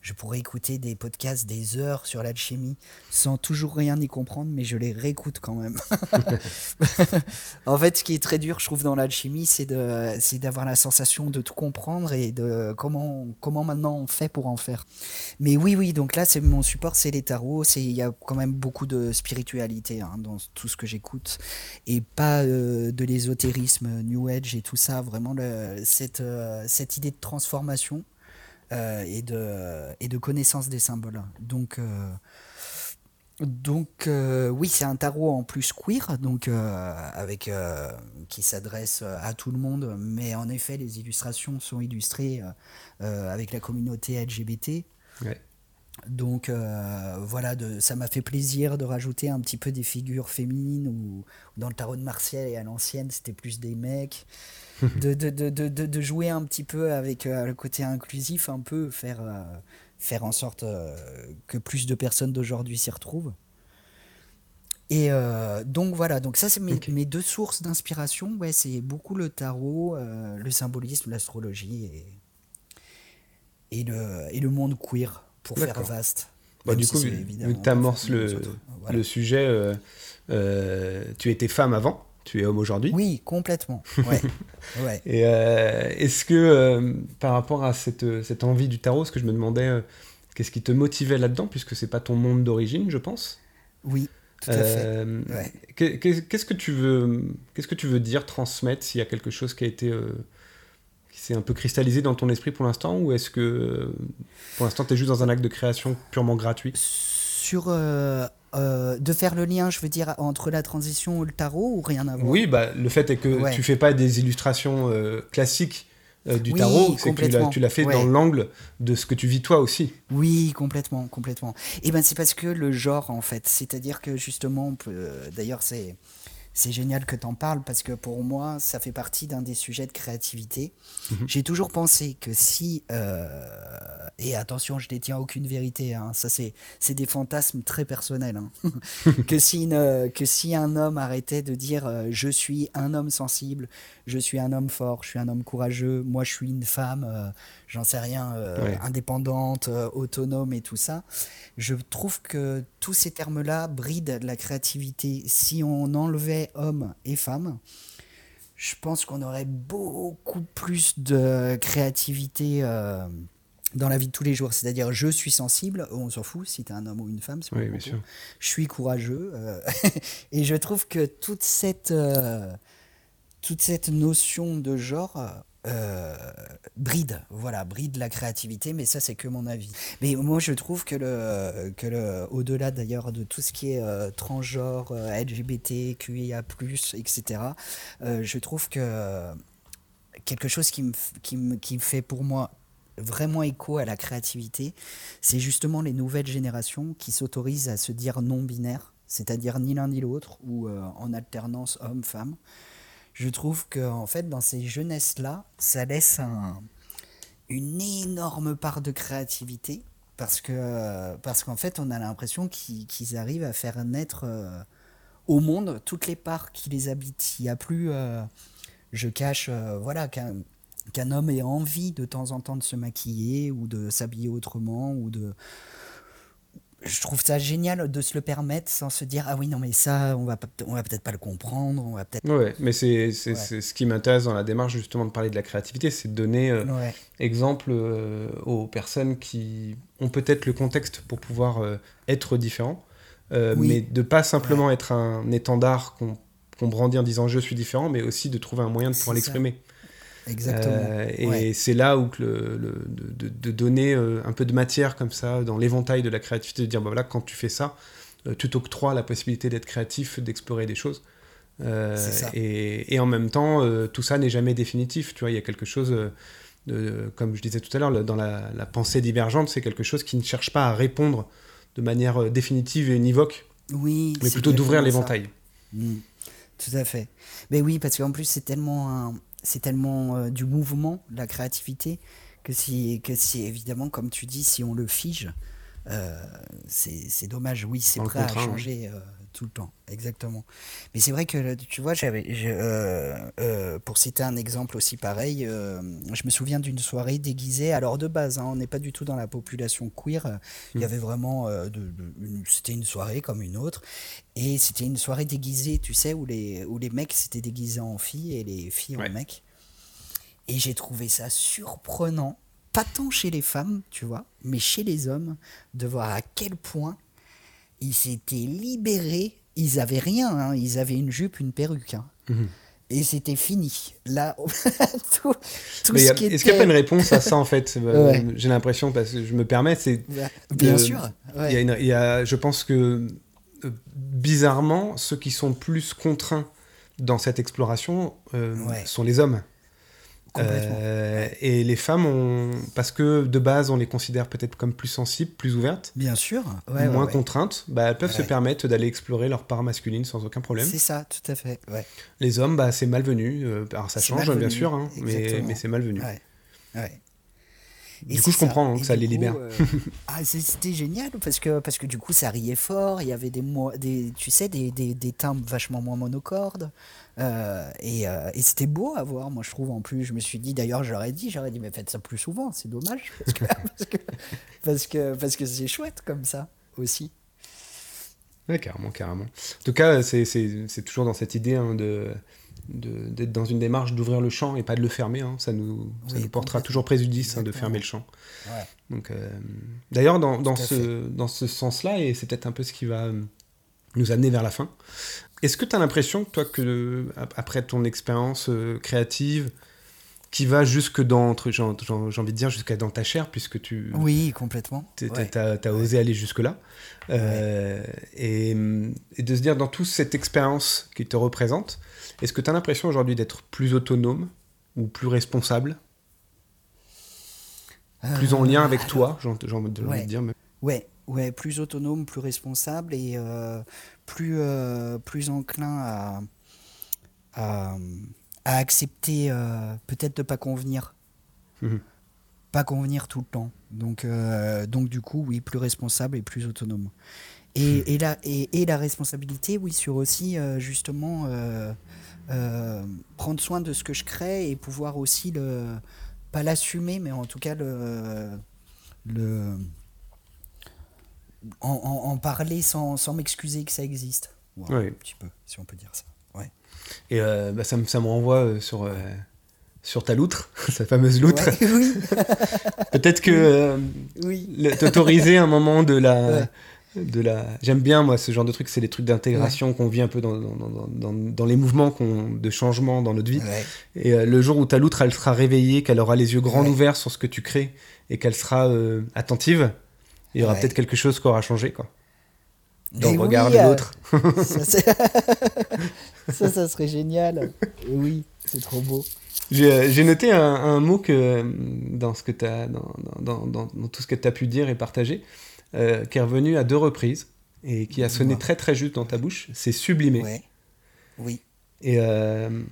je pourrais écouter des podcasts des heures sur l'alchimie sans toujours rien y comprendre, mais je les réécoute quand même. en fait, ce qui est très dur, je trouve, dans l'alchimie, c'est d'avoir la sensation de tout comprendre et de comment, comment maintenant on fait pour en faire. Mais oui, oui, donc là, c'est mon support, c'est les tarots. Il y a quand même beaucoup de spiritualité hein, dans tout ce que j'écoute et pas euh, de l'ésotérisme, New Age et tout ça. Vraiment, cette, euh, cette idée de transformation. Euh, et, de, et de connaissance des symboles. Donc, euh, donc euh, oui, c'est un tarot en plus queer, donc avec qui s'adresse à tout le monde, mais en effet, les illustrations sont illustrées avec la communauté LGBT. Donc voilà, de, ça m'a fait plaisir de rajouter un petit peu des figures féminines ou dans le tarot de Martial et à l'ancienne c'était plus des mecs. De, de, de, de, jouer un petit peu avec euh, le côté inclusif, un peu faire, euh, faire en sorte euh, que plus de personnes d'aujourd'hui s'y retrouvent. Et donc voilà, donc ça c'est mes, mes, deux sources d'inspiration, ouais, c'est beaucoup le tarot, le symbolisme, l'astrologie et, et, le, et le monde queer pour faire vaste. Bah, du coup, vu que tu amorces le, le sujet, tu étais femme avant tu es homme aujourd'hui. Oui, complètement. Ouais. ouais. Et est-ce que par rapport à cette, cette envie du tarot, ce que je me demandais, qu'est-ce qui te motivait là-dedans, puisque c'est pas ton monde d'origine, je pense? Oui. Tout à fait. Qu'est-ce que tu veux, qu'est-ce que tu veux dire, transmettre, s'il y a quelque chose qui a été c'est un peu cristallisé dans ton esprit pour l'instant ou est-ce que pour l'instant tu es juste dans un acte de création purement gratuit? Sur euh, euh, de faire le lien, je veux dire, entre la transition ou le tarot ou rien à voir? Oui, bah, le fait est que tu fais pas des illustrations euh, classiques du tarot, c'est que tu l'as fait dans l'angle de ce que tu vis toi aussi. Oui, complètement, complètement. Et eh ben c'est parce que le genre en fait, c'est-à-dire que justement, d'ailleurs c'est c'est génial que tu en parles parce que pour moi, ça fait partie d'un des sujets de créativité. Mhm. J'ai toujours pensé que si, euh, et attention, je détiens aucune vérité, hein, ça c'est, c'est des fantasmes très personnels, hein. que, si que si un homme arrêtait de dire euh, je suis un homme sensible, je suis un homme fort, je suis un homme courageux, moi je suis une femme, euh, j'en sais rien, indépendante, autonome et tout ça, je trouve que tous ces termes-là brident la créativité. Si on enlevait homme et femme, je pense qu'on aurait beaucoup plus de créativité euh, dans la vie de tous les jours. C'est-à-dire, je suis sensible, on s'en fout si tu es un homme ou une femme. Oui, bien sûr. Je suis courageux. Euh, et je trouve que toute cette, euh, toute cette notion de genre euh, bride, voilà, bride la créativité, mais ça c'est que mon avis. Mais moi je trouve que le, que le au-delà d'ailleurs de tout ce qui est euh, transgenre, euh, LGBT, QIA+, etc., je trouve que quelque chose qui me, qui, me, qui fait pour moi vraiment écho à la créativité, c'est justement les nouvelles générations qui s'autorisent à se dire non-binaire, c'est-à-dire ni l'un ni l'autre, ou en alternance homme-femme je trouve que en fait dans ces jeunesses là ça laisse une énorme part de créativité parce que qu'en fait on a l'impression qu'ils arrivent à faire naître euh, au monde toutes les parts qui les habitent. Il n'y a plus euh, je cache euh, voilà qu'un homme ait envie de temps en temps de se maquiller ou de s'habiller autrement ou de je trouve ça génial de se le permettre sans se dire ah oui non mais ça on va on va peut-être pas le comprendre on va peut-être ouais mais c'est c'est ce qui m'intéresse dans la démarche justement de parler de la créativité c'est de donner euh, exemple euh, aux personnes qui ont peut-être le contexte pour pouvoir euh, être différents mais de pas simplement être un étendard qu'on brandit en disant je suis différent mais aussi de trouver un moyen de pouvoir l'exprimer Exactement. Euh, et c'est là où le, de, donner euh, un peu de matière comme ça dans l'éventail de la créativité, de dire bah voilà, quand tu fais ça, euh, tu t'octroies la possibilité d'être créatif, d'explorer des choses. Et, et, en même temps, tout ça n'est jamais définitif. Tu vois, il y a quelque chose, de, comme je disais tout à l'heure, dans la, pensée divergente, c'est quelque chose qui ne cherche pas à répondre de manière définitive et univoque, oui, mais plutôt d'ouvrir l'éventail. Mmh. Tout à fait. Mais oui, parce qu'en plus, c'est tellement un, c'est tellement euh, du mouvement, la créativité, que si, que si évidemment, comme tu dis, si on le fige, euh, c'est dommage. Oui, c'est prêt à changer euh, tout le temps. Exactement. Mais c'est vrai que, tu vois, j'avais, pour citer un exemple aussi pareil, je me souviens d'une soirée déguisée. Alors, de base, hein, on n'est pas du tout dans la population queer. Il y hmm. avait vraiment. de, c'était une soirée comme une autre. Et c'était une soirée déguisée, tu sais, où les, où les mecs s'étaient déguisés en filles et les filles en mecs. Et j'ai trouvé ça surprenant, pas tant chez les femmes, tu vois, mais chez les hommes, de voir à quel point ils s'étaient libérés. Ils avaient rien, hein. ils avaient une jupe, une perruque. Hein. Mhm. Et c'était fini. Là, tout, tout Est-ce qu'il n'y a pas une réponse à ça, en fait? Euh, J'ai l'impression, parce que je me permets, c'est... Bien sûr. Il y, a, je pense que euh, bizarrement, ceux qui sont plus contraints dans cette exploration euh, sont les hommes. Euh, et les femmes, ont, parce que de base, on les considère peut-être comme plus sensibles, plus ouvertes. Bien sûr. moins contraintes. Bah, elles peuvent se permettre d'aller explorer leur part masculine sans aucun problème. C'est ça, tout à fait. Les hommes, bah, c'est malvenu. alors ça change, bien sûr, hein, mais, mais c'est malvenu. Ouais du coup, je comprends hein, que ça les libère. Euh, ah, c'était génial parce que, parce que du coup, ça riait fort. Il y avait des, des tu sais, des, des, des timbres vachement moins monocordes. Euh, et, euh, et c'était beau à voir, moi je trouve en plus. Je me suis dit, d'ailleurs, j'aurais dit, j'aurais dit, mais faites ça plus souvent, c'est dommage. Parce que parce que parce que c'est chouette comme ça aussi. Ouais, carrément, carrément. En tout cas, c'est toujours dans cette idée hein, de d'être dans une démarche d'ouvrir le champ et pas de le fermer. Hein. Ça, nous, ça nous portera toujours préjudice hein, de fermer le champ. Ouais. Donc, euh, d'ailleurs, dans, dans ce, dans ce sens-là, et c'est peut-être un peu ce qui va euh, nous amener vers la fin, est-ce que tu as l'impression, toi, que après ton expérience euh, créative, qui va jusque dans, j'ai envie de dire, jusqu'à dans ta chair, puisque tu... Oui, complètement. Tu as, osé aller jusque-là. Euh, et, et, de se dire, dans toute cette expérience qui te représente, est-ce que tu as l'impression aujourd'hui d'être plus autonome ou plus responsable? Plus en lien avec euh, toi, j'ai envie de dire. Mais... Ouais, ouais, plus autonome, plus responsable et euh, plus, plus enclin à à accepter euh, peut-être de pas convenir. Mhm. Pas convenir tout le temps. Donc, euh, donc du coup, oui, plus responsable et plus autonome. Et, mhm. et, la, et, et, la responsabilité, oui, sur aussi euh, justement prendre soin de ce que je crée et pouvoir aussi le pas l'assumer, mais en tout cas le, le en, en, parler sans, sans m'excuser que ça existe. Un petit peu, si on peut dire ça. Et euh, bah, ça, ça, me renvoie euh, sur, euh, sur ta loutre, sa fameuse loutre. oui. Peut-être que oui. t'autoriser un moment de la. De la... J'aime bien, moi, ce genre de trucs, c'est les trucs d'intégration qu'on vit un peu dans, dans, dans, dans les mouvements de changement dans notre vie. Et le jour où ta loutre, elle sera réveillée, qu'elle aura les yeux grands ouverts sur ce que tu crées et qu'elle sera attentive, il y aura peut-être quelque chose qui aura changé. Quoi dans le regard de l'autre. ça, ça, serait génial. oui, c'est trop beau. J'ai noté un, mot que dans, ce que as, dans, dans, dans, tout ce que tu as pu dire et partager, euh, qui est revenu à deux reprises et qui a sonné très très juste dans ta bouche, c'est sublimé. Ouais. Oui. Et euh,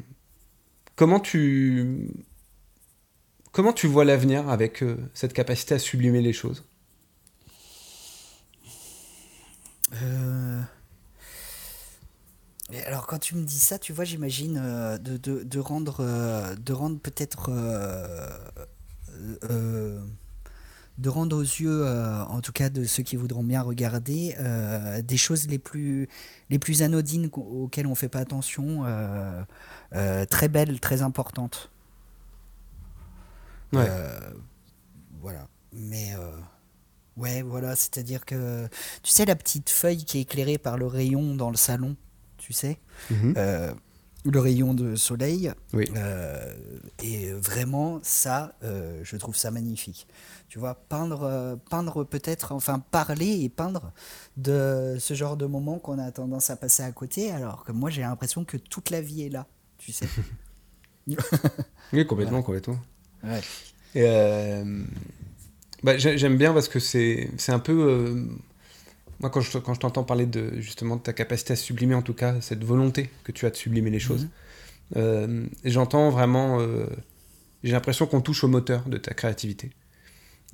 comment tu comment tu vois l'avenir avec euh, cette capacité à sublimer les choses? Euh... Alors quand tu me dis ça, tu vois, j'imagine euh, de, de, de, rendre, euh, de rendre peut-être... Euh, de rendre aux yeux, en tout cas de ceux qui voudront bien regarder, des choses les plus, les plus anodines auxquelles on ne fait pas attention, très belles, très importantes. Ouais. voilà. Mais... Ouais, voilà, c'est-à-dire que tu sais la petite feuille qui est éclairée par le rayon dans le salon, tu sais, mhm. euh, le rayon de soleil. Oui. Euh, et vraiment, ça, euh, je trouve ça magnifique. Tu vois, peindre, peindre peut-être, enfin parler et peindre de ce genre de moment qu'on a tendance à passer à côté, alors que moi j'ai l'impression que toute la vie est là, tu sais. oui, complètement, complètement. Ouais. Bah, J'aime bien parce que c'est un peu. Euh, moi, quand je, quand je t'entends parler de justement de ta capacité à sublimer, en tout cas, cette volonté que tu as de sublimer les choses, mhm. euh, j'entends vraiment. Euh, j'ai l'impression qu'on touche au moteur de ta créativité.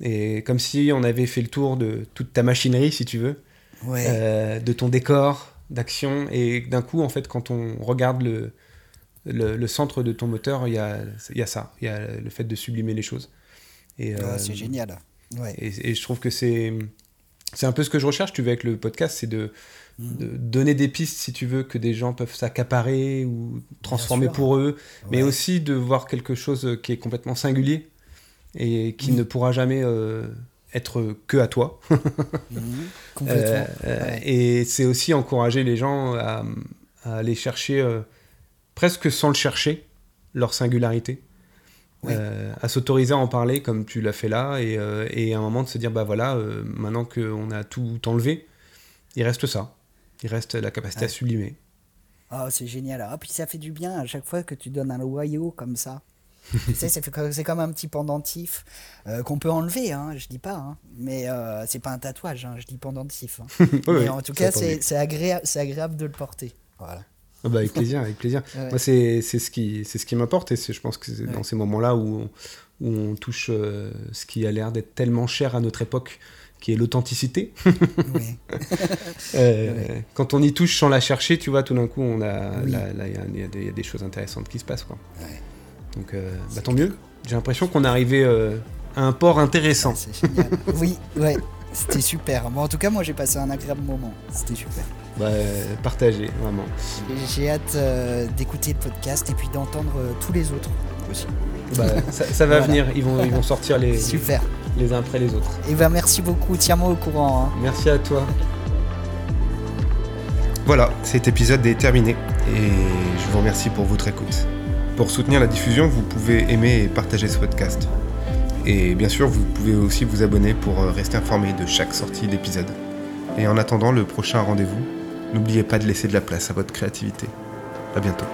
Et comme si on avait fait le tour de toute ta machinerie, si tu veux, de ton décor, d'action, et d'un coup, en fait, quand on regarde le, le, le centre de ton moteur, il y a, y a ça, il y a le fait de sublimer les choses. Et, c'est génial. Et, je trouve que c'est c'est un peu ce que je recherche, tu veux, avec le podcast, c'est de, mm. de, donner des pistes, si tu veux, que des gens peuvent s'accaparer ou transformer pour eux, mais aussi de voir quelque chose qui est complètement singulier et qui ne pourra jamais euh, être que à toi. Mm. Complètement. Euh, et c'est aussi encourager les gens à, à aller chercher, euh, presque sans le chercher, leur singularité. Euh, à s'autoriser à en parler comme tu l'as fait là, et, euh, et, à un moment de se dire, bah voilà, euh, maintenant qu'on a tout enlevé, il reste ça. Il reste la capacité à sublimer. Oh, c'est génial. Ah, puis ça fait du bien à chaque fois que tu donnes un loyau comme ça. tu sais, c'est comme un petit pendentif qu'on peut enlever, hein, je dis pas, hein, mais c'est pas un tatouage, hein, je dis pendentif. Hein. mais en tout cas, c'est agréable, agréable de le porter. Voilà. Ah bah avec plaisir, avec plaisir. Moi, c'est ce qui, ce qui m'importe et je pense que c'est dans ces moments-là où, où, on touche euh, ce qui a l'air d'être tellement cher à notre époque, qui est l'authenticité. euh, quand on y touche sans la chercher, tu vois, tout d'un coup, on a, il y, y, a des choses intéressantes qui se passent. Quoi. Donc, euh, bah, tant mieux. J'ai l'impression qu'on est arrivé à un port intéressant. oui, ouais, c'était super. Bon, en tout cas, moi, j'ai passé un agréable moment. C'était super. Bah, partagez, vraiment. J'ai hâte d'écouter le podcast et puis d'entendre tous les autres aussi. Bah, ça, va venir, ils vont, ils vont sortir les, Super. les, uns après les autres. Et ben merci beaucoup, tiens-moi au courant. Hein. Merci à toi. Voilà, cet épisode est terminé et je vous remercie pour votre écoute. Pour soutenir la diffusion, vous pouvez aimer et partager ce podcast. Et bien sûr, vous pouvez aussi vous abonner pour euh, rester informé de chaque sortie d'épisode. Et en attendant le prochain rendez-vous, n'oubliez pas de laisser de la place à votre créativité. A bientôt.